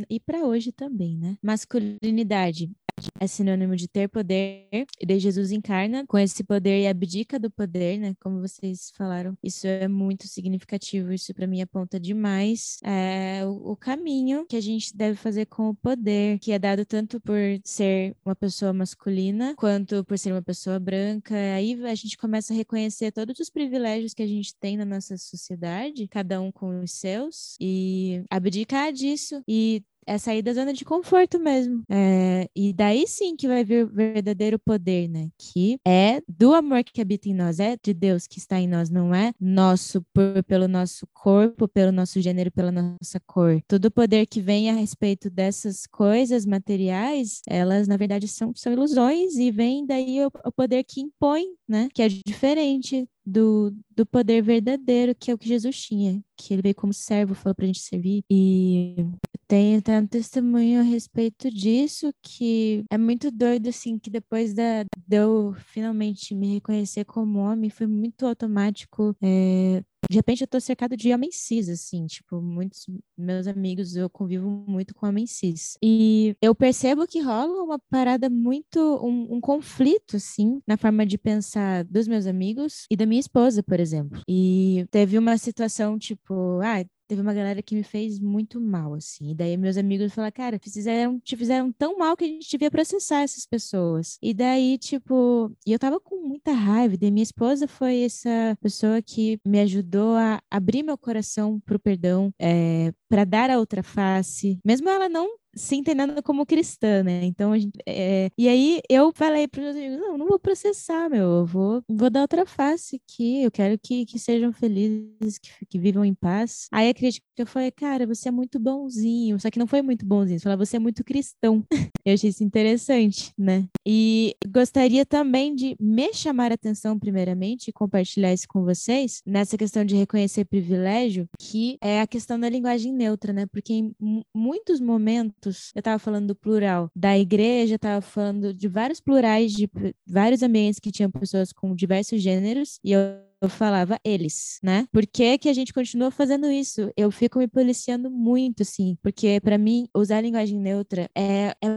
e para hoje também, né? Masculinidade é sinônimo de ter poder, e daí Jesus encarna com esse poder e abdica do poder, né? Como vocês falaram, isso é muito significativo, isso para mim aponta demais é, o, o, caminho que a gente deve fazer com o poder, que é dado tanto por ser uma pessoa masculina, quanto por ser uma pessoa branca. Aí a gente começa a reconhecer todos os privilégios que a gente tem na nossa sociedade, cada um com os seus, e abdicar disso e é sair da zona de conforto mesmo. É, e daí sim que vai vir o verdadeiro poder, né? Que é do amor que habita em nós, é de Deus que está em nós, não é nosso por, pelo nosso corpo, pelo nosso gênero, pela nossa cor. Todo poder que vem a respeito dessas coisas materiais, elas na verdade são, são ilusões e vem daí o, o poder que impõe, né? Que é diferente do, do poder verdadeiro, que é o que Jesus tinha, que ele veio como servo, falou pra gente servir. E tem até um testemunho a respeito disso, que é muito doido, assim, que depois da, de eu finalmente me reconhecer como homem, foi muito automático. É, de repente eu tô cercado de homens cis, assim, tipo, muitos meus amigos, eu convivo muito com homens cis. E eu percebo que rola uma parada muito, um, um conflito, assim, na forma de pensar dos meus amigos e da minha esposa, por exemplo. E teve uma situação, tipo, ah, teve uma galera que me fez muito mal, assim. E daí meus amigos falaram, cara, fizeram, te fizeram tão mal que a gente devia processar essas pessoas. E daí, tipo, e eu tava com muita raiva. E minha esposa foi essa pessoa que me ajudou a abrir meu coração pro perdão, é, para dar a outra face. Mesmo ela não se entendendo como cristã, né? Então, a gente, é... e aí eu falei para os meus amigos, não, não vou processar, meu, eu vou, vou dar outra face aqui, eu quero que, que sejam felizes, que, que vivam em paz. Aí a crítica foi, cara, você é muito bonzinho, só que não foi muito bonzinho, falar você é muito cristão. eu achei isso interessante, né? E gostaria também de me chamar a atenção, primeiramente, e compartilhar isso com vocês, nessa questão de reconhecer privilégio, que é a questão da linguagem neutra, né? Porque em muitos momentos eu estava falando do plural da igreja, estava falando de vários plurais, de vários ambientes que tinham pessoas com diversos gêneros, e eu eu falava eles, né? Por que, que a gente continua fazendo isso? Eu fico me policiando muito, assim, porque para mim usar a linguagem neutra é, é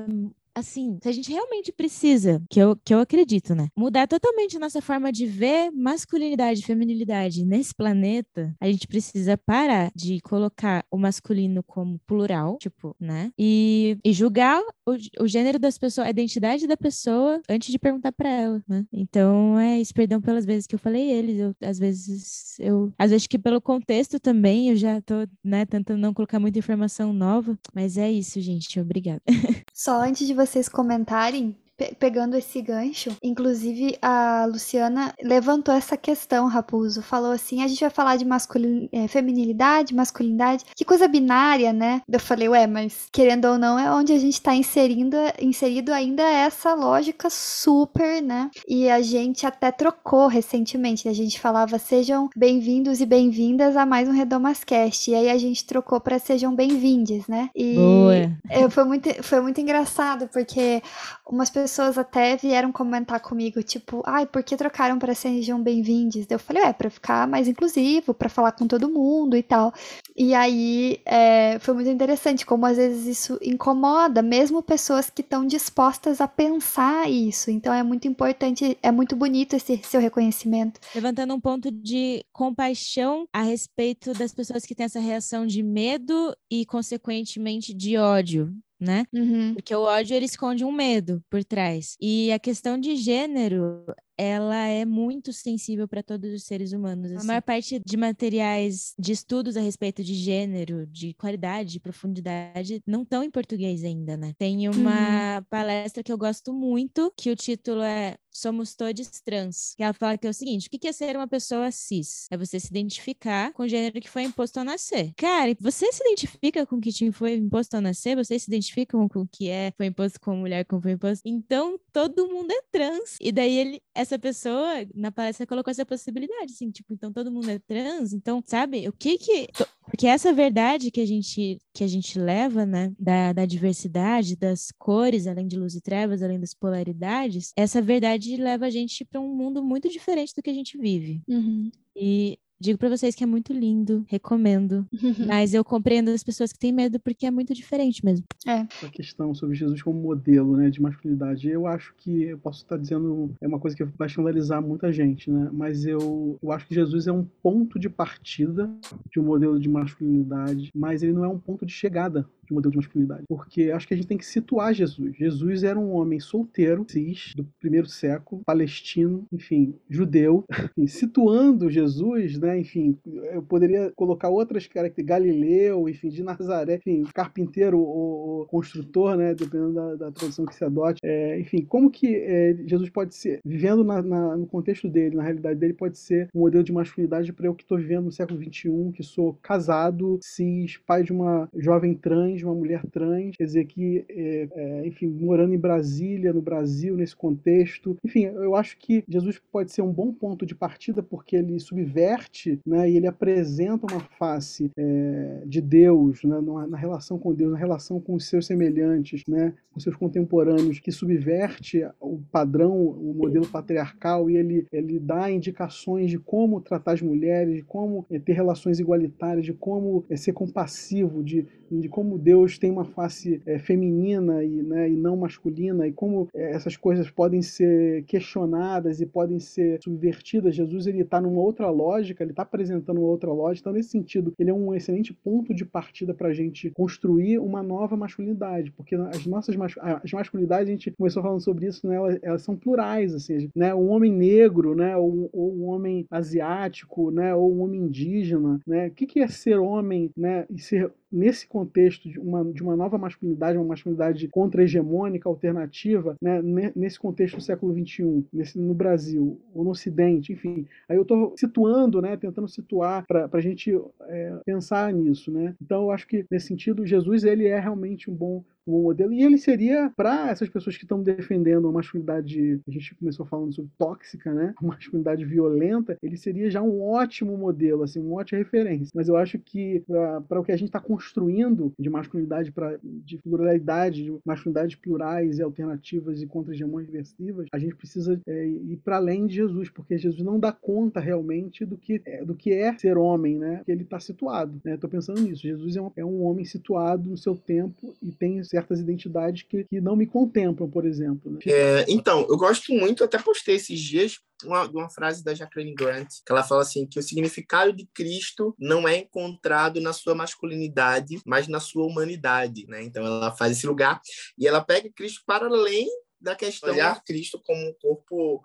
assim, se a gente realmente precisa, que eu, que eu acredito, né? Mudar totalmente nossa forma de ver masculinidade e feminilidade nesse planeta, a gente precisa parar de colocar o masculino como plural, tipo, né? E, e julgar o, o gênero das pessoas, a identidade da pessoa antes de perguntar para ela, né? Então é isso, perdão pelas vezes que eu falei eles, eu, às vezes eu, às vezes que pelo contexto também, eu já tô, né, tentando não colocar muita informação nova, mas é isso, gente, obrigada. Só antes de vocês comentarem, pegando esse gancho, inclusive a Luciana levantou essa questão, Raposo, falou assim: a gente vai falar de masculin... É, feminilidade, masculinidade, que coisa binária, né? Eu falei, ué, mas querendo ou não, é onde a gente tá inserindo, inserido ainda essa lógica super, né? E a gente até trocou recentemente, a gente falava sejam bem-vindos e bem-vindas a mais um Redomascast, e aí a gente trocou para sejam bem-vindes, né? E Boa. foi muito, foi muito engraçado, porque umas pessoas pessoas até vieram comentar comigo, tipo, ai, por que trocaram para sejam bem-vindos? Eu falei, é, para ficar mais inclusivo, para falar com todo mundo e tal. E aí é, foi muito interessante como às vezes isso incomoda, mesmo pessoas que estão dispostas a pensar isso. Então é muito importante, é muito bonito esse seu reconhecimento. Levantando um ponto de compaixão a respeito das pessoas que têm essa reação de medo e, consequentemente, de ódio né? Uhum. Porque o ódio ele esconde um medo por trás. E a questão de gênero ela é muito sensível para todos os seres humanos. Assim. A maior parte de materiais de estudos a respeito de gênero, de qualidade, de profundidade, não estão em português ainda, né? Tem uma uhum. palestra que eu gosto muito, que o título é Somos Todos Trans. Que ela fala que é o seguinte: o que é ser uma pessoa cis? É você se identificar com o gênero que foi imposto ao nascer. Cara, você se identifica com o que te foi imposto ao nascer? Você se identifica com o que é, foi imposto com mulher, como foi imposto? Então, todo mundo é trans. E daí ele, essa pessoa, na palestra, colocou essa possibilidade, assim, tipo, então todo mundo é trans? Então, sabe, o que que. Porque essa verdade que a gente, que a gente leva, né, da, da diversidade, das cores, além de luz e trevas, além das polaridades, essa verdade leva a gente para um mundo muito diferente do que a gente vive. Uhum. E Digo para vocês que é muito lindo, recomendo. Mas eu compreendo as pessoas que têm medo porque é muito diferente mesmo. É. A questão sobre Jesus como modelo, né, de masculinidade, eu acho que eu posso estar dizendo é uma coisa que vai escandalizar muita gente, né? Mas eu, eu acho que Jesus é um ponto de partida de um modelo de masculinidade, mas ele não é um ponto de chegada de modelo de masculinidade. Porque acho que a gente tem que situar Jesus. Jesus era um homem solteiro, cis, do primeiro século, palestino, enfim, judeu. Enfim, situando Jesus, né, enfim, eu poderia colocar outras características, Galileu, enfim, de Nazaré, enfim, carpinteiro ou, construtor, né, dependendo da, da tradução que se adote. É, enfim, como que é, Jesus pode ser, vivendo na, na, no contexto dele, na realidade dele, pode ser um modelo de masculinidade para eu que estou vivendo no século XXI, que sou casado, cis, pai de uma jovem trans, de uma mulher trans, quer dizer que, é, é, enfim, morando em Brasília, no Brasil, nesse contexto. Enfim, eu acho que Jesus pode ser um bom ponto de partida porque ele subverte né, e ele apresenta uma face é, de Deus né, na relação com Deus, na relação com os seus semelhantes, né, com seus contemporâneos, que subverte o padrão, o modelo patriarcal e ele, ele dá indicações de como tratar as mulheres, de como é, ter relações igualitárias, de como é, ser compassivo, de de como Deus tem uma face é, feminina e, né, e não masculina, e como é, essas coisas podem ser questionadas e podem ser subvertidas. Jesus ele está numa outra lógica, ele está apresentando uma outra lógica. Então, nesse sentido, ele é um excelente ponto de partida para a gente construir uma nova masculinidade, porque as nossas as masculinidades, a gente começou falando sobre isso, né, elas, elas são plurais, assim, né, um homem negro, né, ou, ou, um homem asiático, né, ou um homem indígena, né, o que, que é ser homem, né, e ser nesse contexto de uma, de uma nova masculinidade, uma masculinidade contra-hegemônica, alternativa, né, nesse contexto do século XXI, nesse, no Brasil, ou no Ocidente, enfim. Aí eu estou situando, né, tentando situar para a gente é, pensar nisso. Né? Então eu acho que, nesse sentido, Jesus ele é realmente um bom um modelo. E ele seria, para essas pessoas que estão defendendo a masculinidade, a gente começou falando sobre tóxica, né? A masculinidade violenta, ele seria já um ótimo modelo, assim, uma ótima referência. Mas eu acho que para o que a gente está construindo de masculinidade, pra, de pluralidade, de masculinidades plurais e alternativas e contra-hegemônicas diversivas, a gente precisa é, ir para além de Jesus, porque Jesus não dá conta realmente do que é, do que é ser homem, né? Que ele está situado. Estou né? pensando nisso. Jesus é um, é um homem situado no seu tempo e tem certas identidades que, que não me contemplam, por exemplo. Né? É, então, eu gosto muito, até postei esses dias, uma, uma frase da Jacqueline Grant, que ela fala assim, que o significado de Cristo não é encontrado na sua masculinidade, mas na sua humanidade, né? Então ela faz esse lugar e ela pega Cristo para além da questão de olhar Cristo como um corpo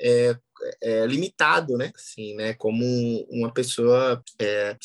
é, é, limitado, né? Assim, né? Como uma pessoa, é,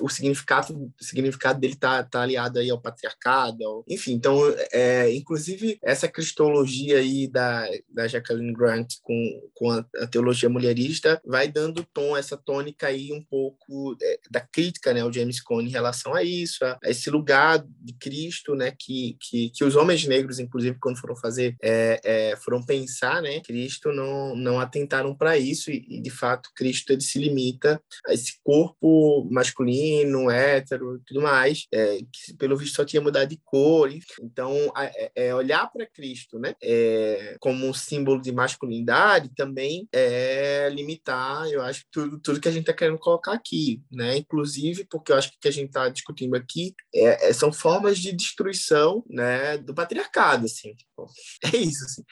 o significado, o significado dele tá, tá aliado aí ao patriarcado, ao, enfim. Então, é, inclusive essa cristologia aí da, da Jacqueline Grant com, com a, a teologia mulherista vai dando tom, essa tônica aí um pouco é, da crítica, né? O James Cone em relação a isso, a, a, esse lugar de Cristo, né? Que, que, que os homens negros, inclusive, quando foram fazer, é, é, foram pensar, né? Cristo não, não atentaram para isso e, e, de fato Cristo ele se limita a esse corpo masculino, hétero, tudo mais, é, que pelo visto só tinha mudado de cor. Então, é, é olhar para Cristo, né, é, como um símbolo de masculinidade também é limitar, eu acho, tudo tudo que a gente está querendo colocar aqui, né, inclusive porque eu acho que o que a gente está discutindo aqui é, é, são formas de destruição, né, do patriarcado, assim. Tipo, é isso, assim.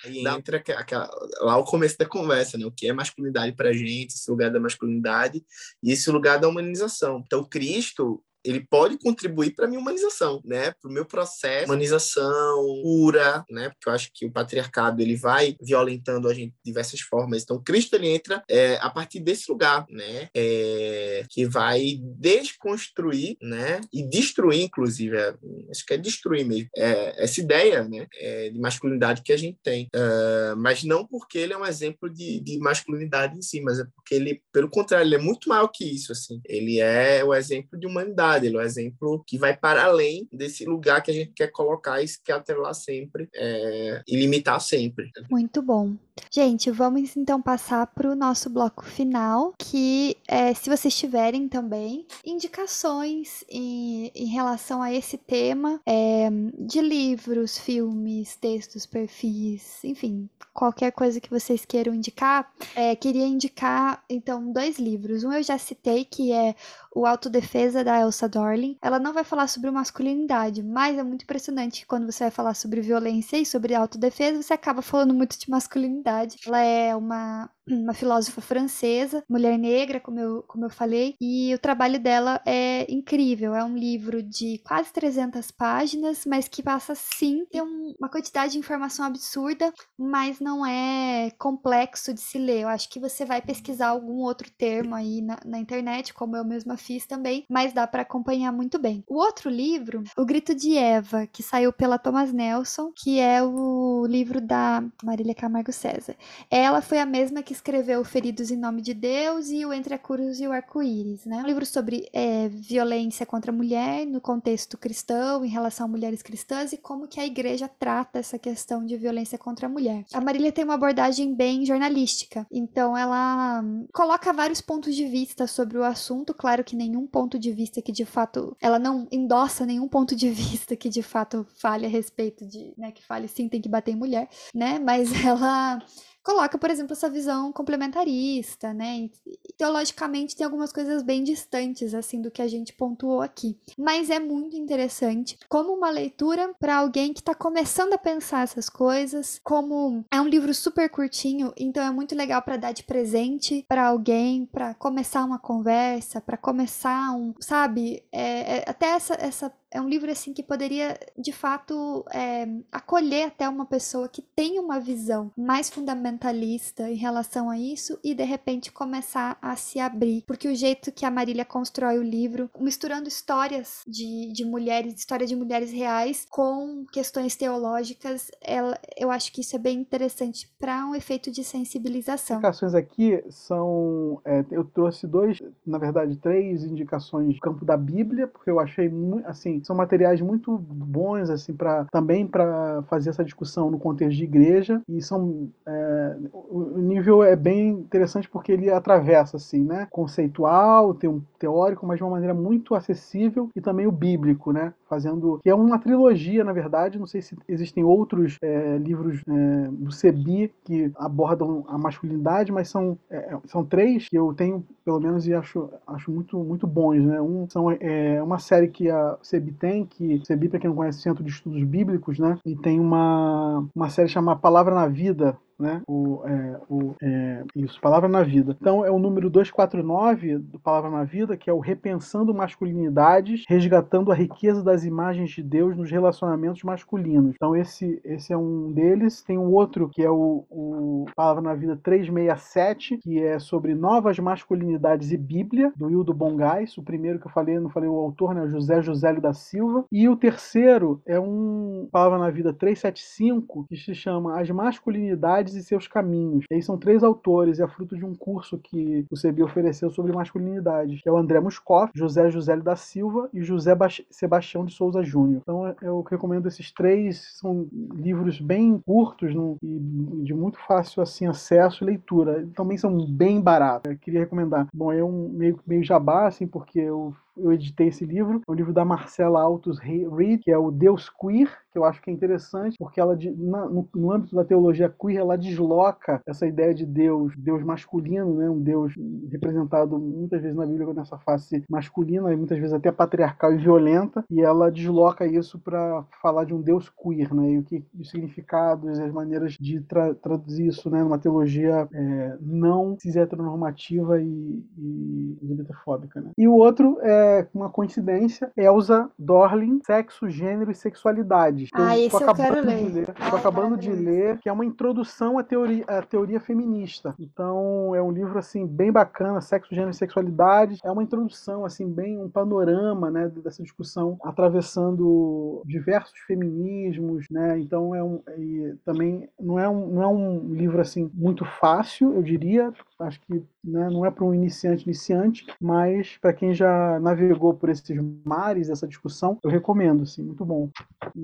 Aquela, lá o começo da conversa, né, o que é masculinidade para a gente, esse lugar da masculinidade e esse lugar da humanização. Então, Cristo, ele pode contribuir para minha humanização, né? Para o meu processo, humanização, cura, né? Porque eu acho que o patriarcado ele vai violentando a gente de diversas formas. Então, Cristo ele entra é, a partir desse lugar, né? É, que vai desconstruir, né? E destruir, inclusive, é, acho que é destruir mesmo é, essa ideia, né? É, de masculinidade que a gente tem, uh, mas não porque ele é um exemplo de, de masculinidade em si, mas é porque ele, pelo contrário, ele é muito maior que isso, assim. Ele é o exemplo de humanidade ele é um exemplo que vai para além desse lugar que a gente quer colocar e quer atrelar sempre é, e limitar sempre. Muito bom. Gente, vamos então passar para o nosso bloco final, que é, se vocês tiverem também indicações em, em relação a esse tema é, de livros, filmes, textos, perfis, enfim, qualquer coisa que vocês queiram indicar, é, queria indicar então dois livros. Um eu já citei que é o Autodefesa da Elsa Dorling. Ela não vai falar sobre masculinidade, mas é muito impressionante quando você vai falar sobre violência e sobre autodefesa, você acaba falando muito de masculinidade. Ela é uma uma filósofa francesa, mulher negra, como eu, como eu falei, e o trabalho dela é incrível. É um livro de quase 300 páginas, mas que passa sim ter um, uma quantidade de informação absurda, mas não é complexo de se ler. Eu acho que você vai pesquisar algum outro termo aí na, na internet, como eu mesma fiz também, mas dá para acompanhar muito bem. O outro livro, O Grito de Eva, que saiu pela Thomas Nelson, que é o livro da Marília Camargo César. Ela foi a mesma que escreveu Feridos em Nome de Deus e o Entre a Cruz e o Arco-Íris, né? Um livro sobre é, violência contra a mulher no contexto cristão, em relação a mulheres cristãs e como que a igreja trata essa questão de violência contra a mulher. A Marília tem uma abordagem bem jornalística, então ela coloca vários pontos de vista sobre o assunto, claro que nenhum ponto de vista que de fato ela não endossa nenhum ponto de vista que de fato fale a respeito de, né, que fale sim tem que bater em mulher, né? Mas ela coloca, por exemplo, essa visão complementarista, né? teologicamente tem algumas coisas bem distantes assim do que a gente pontuou aqui, mas é muito interessante como uma leitura para alguém que está começando a pensar essas coisas, como é um livro super curtinho, então é muito legal para dar de presente para alguém, para começar uma conversa, para começar um, sabe, é, é, até essa, essa é um livro assim que poderia de fato é, acolher até uma pessoa que tem uma visão mais fundamentalista em relação a isso e de repente começar a se abrir, porque o jeito que a Marília constrói o livro, misturando histórias de, de mulheres, história de mulheres reais com questões teológicas, ela, eu acho que isso é bem interessante para um efeito de sensibilização. Indicações aqui são, é, eu trouxe dois, na verdade três indicações do campo da Bíblia, porque eu achei muito são materiais muito bons assim para também para fazer essa discussão no contexto de igreja. E são é, o nível é bem interessante porque ele atravessa assim, né, conceitual, tem um teórico, mas de uma maneira muito acessível e também o bíblico, né, fazendo que é uma trilogia na verdade, não sei se existem outros é, livros é, do Sebi que abordam a masculinidade, mas são é, são três que eu tenho pelo menos e acho acho muito muito bons, né, um são é uma série que a Sebi Tem, que CEB, para quem não conhece, Centro de Estudos Bíblicos, né? E tem uma, uma série chamada Palavra na Vida, né? O, é, o, é, isso, Palavra na Vida. Então é o número 249 do Palavra na Vida, que é o Repensando Masculinidades, resgatando a riqueza das imagens de Deus nos relacionamentos masculinos. Então esse, esse é um deles. Tem um outro que é o, o Palavra na Vida 367, que é sobre novas masculinidades e Bíblia, do Hildo Bongais. O primeiro que eu falei, não falei o autor, né? José Josélio da Silva. E o terceiro é um Palavra na Vida 375, que se chama As Masculinidades e seus caminhos. E aí são três autores, e é fruto de um curso que o CB ofereceu sobre masculinidade, que é o André Muscoff, José José da Silva e José Sebastião de Souza Júnior. Então eu recomendo esses três, são livros bem curtos e de muito fácil assim acesso e leitura. Também são bem baratos. Eu queria recomendar. Bom, é um meio, meio jabá, assim, porque eu eu editei esse livro, é um livro da Marcela Altos Reed, que é o Deus Queer, que eu acho que é interessante, porque ela, no, no, âmbito da teologia queer, ela desloca essa ideia de Deus, Deus masculino, né, um Deus representado muitas vezes na Bíblia nessa face masculina, e muitas vezes até patriarcal e violenta, e ela desloca isso para falar de um Deus queer, né, e o que os significados, as maneiras de tra traduzir isso, né, numa teologia é, não cis heteronormativa e, e LGBTfóbica, né. E o outro é uma coincidência, Elsa Dorling, Sexo, Gênero e Sexualidade. Ah, eu esse eu quero ler. ler. Estou acabando de ler, que é uma introdução à teoria, à teoria feminista. Então, é um livro, assim, bem bacana, Sexo, Gênero e Sexualidade. É uma introdução, assim, bem um panorama, né, dessa discussão, atravessando diversos feminismos, né, então é um, e também não é um, não é um livro, assim, muito fácil, eu diria, acho que né, não é para um iniciante iniciante, mas para quem já navegou por esses mares, essa discussão, eu recomendo, sim, muito bom.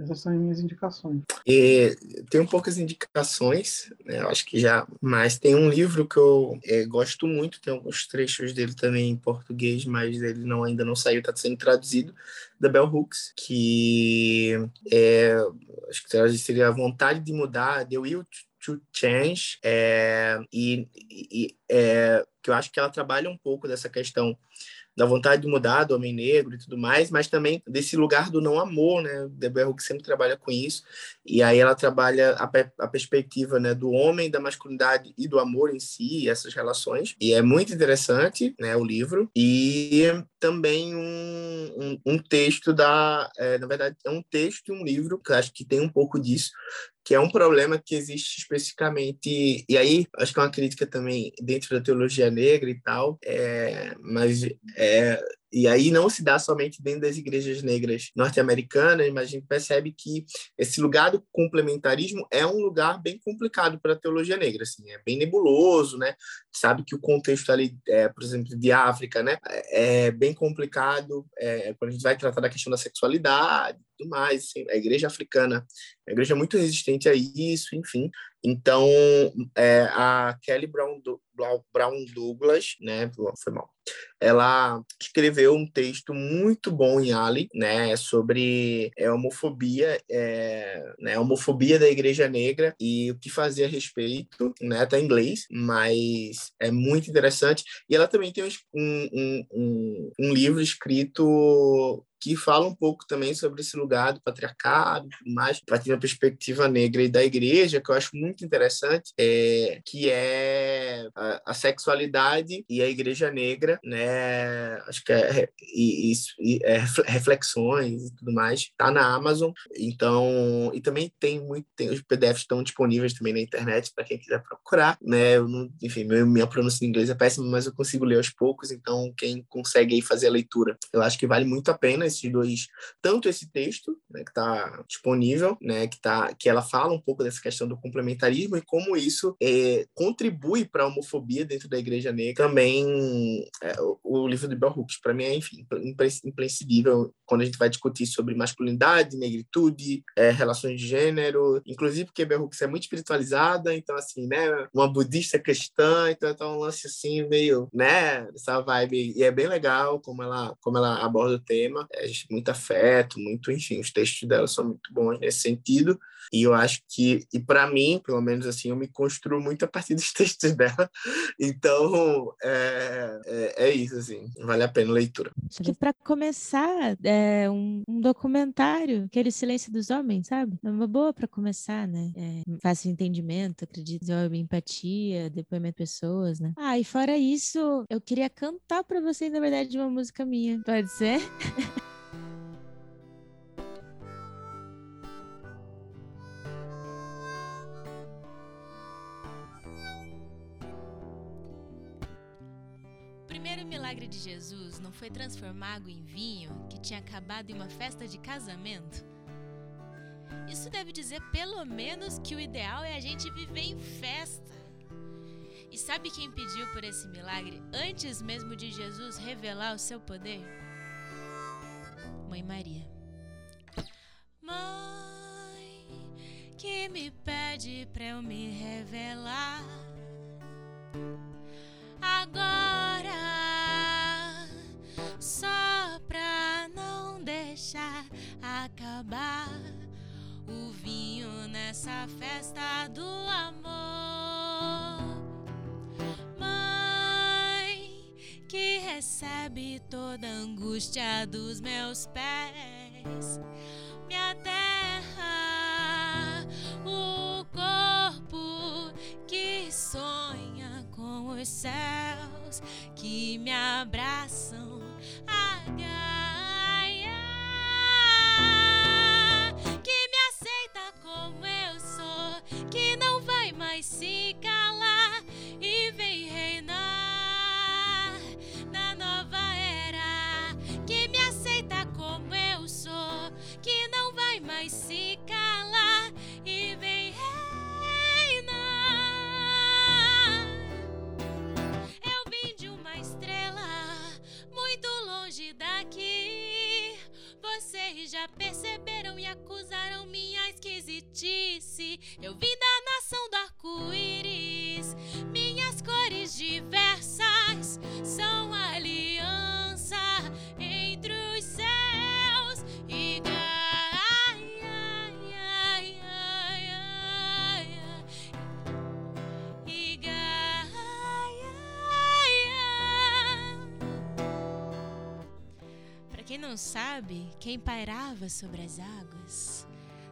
Essas são as minhas indicações. E, tenho poucas indicações, né, eu acho que já, mas tem um livro que eu é, gosto muito, tem alguns trechos dele também em português, mas ele não, ainda não saiu, está sendo traduzido, da Bell Hooks, que é, acho que seria a vontade de mudar, The Will to Change, é, e, e é, que eu acho que ela trabalha um pouco dessa questão da vontade de mudar do homem negro e tudo mais, mas também desse lugar do não amor, né? Deborah Hooke sempre trabalha com isso, e aí ela trabalha a, a, perspectiva né, do homem, da masculinidade e do amor em si, essas relações, e é muito interessante, né, o livro, e também um, um, um texto da, é, na verdade, é um texto e um livro, que acho que tem um pouco disso, que é um problema que existe especificamente, e aí acho que é uma crítica também dentro da teologia negra e tal, é, mas é, e aí não se dá somente dentro das igrejas negras norte-americanas, mas a gente percebe que esse lugar do complementarismo é um lugar bem complicado para a teologia negra, assim, é bem nebuloso, né? Sabe que o contexto ali, é, por exemplo, de África, né, é bem complicado é, quando a gente vai tratar da questão da sexualidade e tudo mais. Assim, a igreja africana é uma igreja muito resistente a isso, enfim. Então, é, a Kelly Brown, Brown Douglas, né, foi mal, ela escreveu um texto muito bom em Ali, né, sobre é, homofobia, é, né, homofobia da Igreja Negra e o que fazer a respeito, né, tá em inglês, mas é muito interessante. E ela também tem um, um, um, um livro escrito que fala um pouco também sobre esse lugar do patriarcado, mais a partir da perspectiva negra e da igreja, que eu acho muito interessante, é, que é a, a sexualidade e a igreja negra, né? Acho que é, e, e, é reflexões e tudo mais, tá na Amazon. Então, e também tem muito, tem, os PDFs estão disponíveis também na internet para quem quiser procurar, né? Não, enfim, minha pronúncia em inglês é péssima, mas eu consigo ler aos poucos, então quem consegue aí fazer a leitura, eu acho que vale muito a pena esses dois, tanto esse texto, né, que está disponível, né, que, tá, que ela fala um pouco dessa questão do complementarismo e como isso é, contribui para a homofobia dentro da igreja negra. Também é, o, o, livro de Bell Hooks, para mim, é, enfim, imprescindível quando a gente vai discutir sobre masculinidade, negritude, é, relações de gênero, inclusive porque Bell Hooks é muito espiritualizada, então, assim, né, uma budista cristã, então é um lance assim, meio, né, essa vibe, e é bem legal como ela, como ela aborda o tema. Muito afeto, muito, enfim, os textos dela são muito bons nesse sentido. E eu acho que, e para mim, pelo menos assim, eu me construo muito a partir dos textos dela. Então, é, é, é isso, assim, vale a pena a leitura. Acho que para começar, é um, um, documentário, aquele Silêncio dos Homens, sabe? É uma boa para começar, né? É, fácil entendimento, acredito, desenvolve empatia, depoimento de pessoas, né? Ah, e fora isso, eu queria cantar para vocês, na verdade, uma música minha. Pode ser? milagre de Jesus não foi transformar água em vinho que tinha acabado em uma festa de casamento? Isso deve dizer pelo menos que o ideal é a gente viver em festa. E sabe quem pediu por esse milagre antes mesmo de Jesus revelar o seu poder? Mãe Maria. Mãe, que me pede pra eu me revelar. Agora, só pra não deixar acabar o vinho nessa festa do amor. Mãe, que recebe toda a angústia dos meus pés, minha terra, o corpo que sonha com os céus que me abraçam. Agaia, que me aceita como eu sou, que não vai mais se calar e acusaram minha esquisitice. Eu vim da nação do arco-íris. Minhas cores diversas não sabe, quem pairava sobre as águas,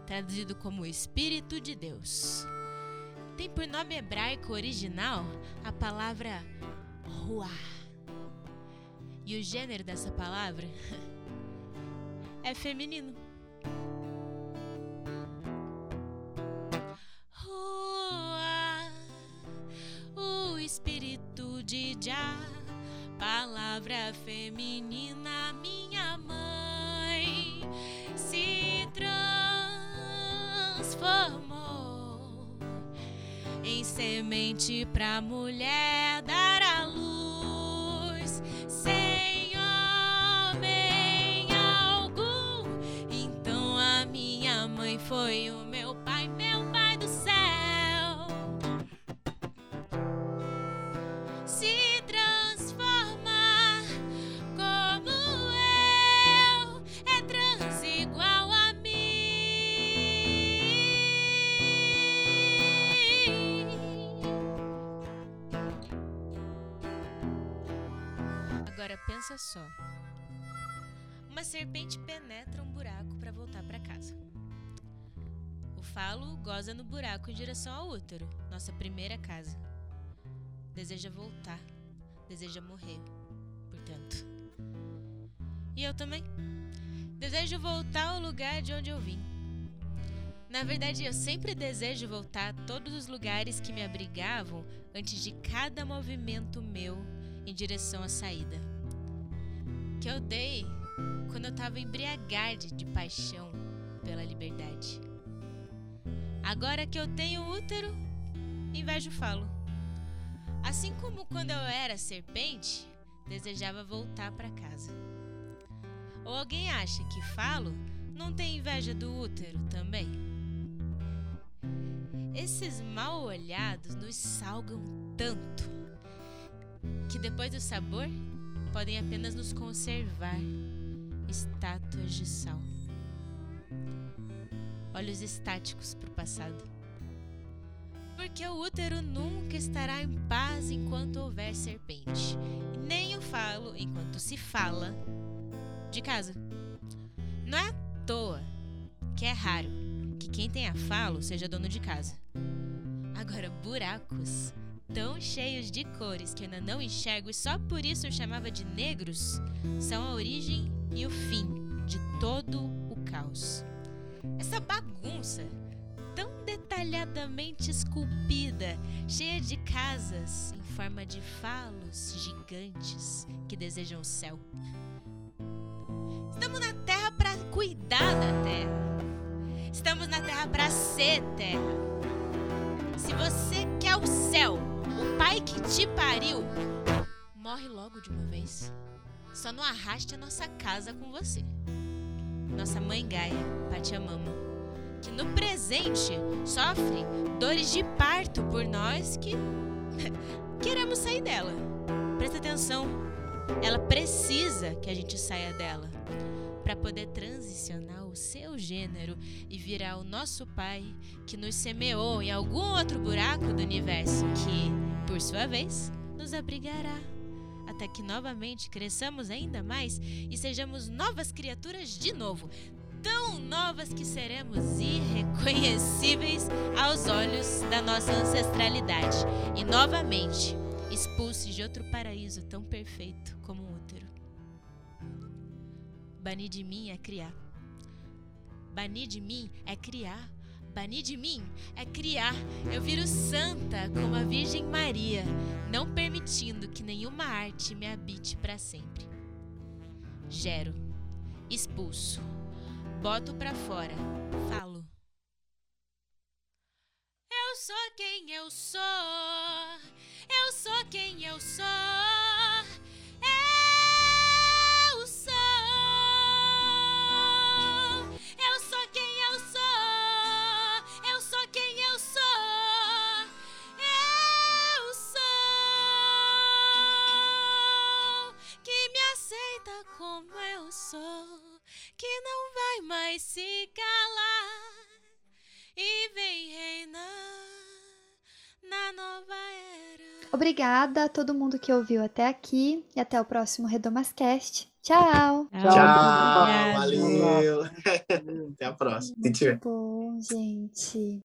traduzido como Espírito de Deus, tem por nome hebraico original a palavra Ruah. E o gênero dessa palavra é feminino. Palavra feminina, minha mãe se transformou em semente pra mulher dar à luz sem homem algum. Então a minha mãe foi Só. Uma serpente penetra um buraco para voltar para casa. O falo goza no buraco em direção ao útero, nossa primeira casa. Deseja voltar, deseja morrer, portanto. E eu também. Desejo voltar ao lugar de onde eu vim. Na verdade, eu sempre desejo voltar a todos os lugares que me abrigavam antes de cada movimento meu em direção à saída. Que eu dei quando eu tava embriagada de paixão pela liberdade. Agora que eu tenho útero, invejo falo. Assim como quando eu era serpente, desejava voltar para casa. Ou alguém acha que falo não tem inveja do útero também? Esses mal olhados nos salgam tanto que depois do sabor podem apenas nos conservar estátuas de sal. Olhos estáticos para o passado. Porque o útero nunca estará em paz enquanto houver serpente, nem o falo enquanto se fala de casa. Não é à toa que é raro que quem tenha falo seja dono de casa. Agora, buracos tão cheios de cores que ainda não enxergo e só por isso eu chamava de negros, são a origem e o fim de todo o caos. Essa bagunça tão detalhadamente esculpida, cheia de casas em forma de falos gigantes que desejam o céu. Estamos na Terra para cuidar da Terra. Estamos na Terra para ser Terra. Se você quer o céu, o pai que te pariu, morre logo de uma vez. Só não arraste a nossa casa com você. Nossa mãe Gaia, Pachamama, que no presente sofre dores de parto por nós que queremos sair dela. Presta atenção, ela precisa que a gente saia dela para poder transicionar o seu gênero e virar o nosso pai que nos semeou em algum outro buraco do universo que, por sua vez, nos abrigará até que novamente cresçamos ainda mais e sejamos novas criaturas de novo, tão novas que seremos irreconhecíveis aos olhos da nossa ancestralidade e novamente expulsos de outro paraíso tão perfeito como o útero. Banir de mim é criar. Banir de mim é criar. Banir de mim é criar. Eu viro santa como a Virgem Maria, não permitindo que nenhuma arte me habite para sempre. Gero, expulso, boto para fora, falo. Eu sou quem eu sou. Eu sou quem eu sou. Sou. Que não vai mais se calar. E vem reinar na nova era. Obrigada a todo mundo que ouviu até aqui e até o próximo Redomascast. Tchau! Tchau, Obrigada. valeu. Até a próxima. Tiver. Bom, gente.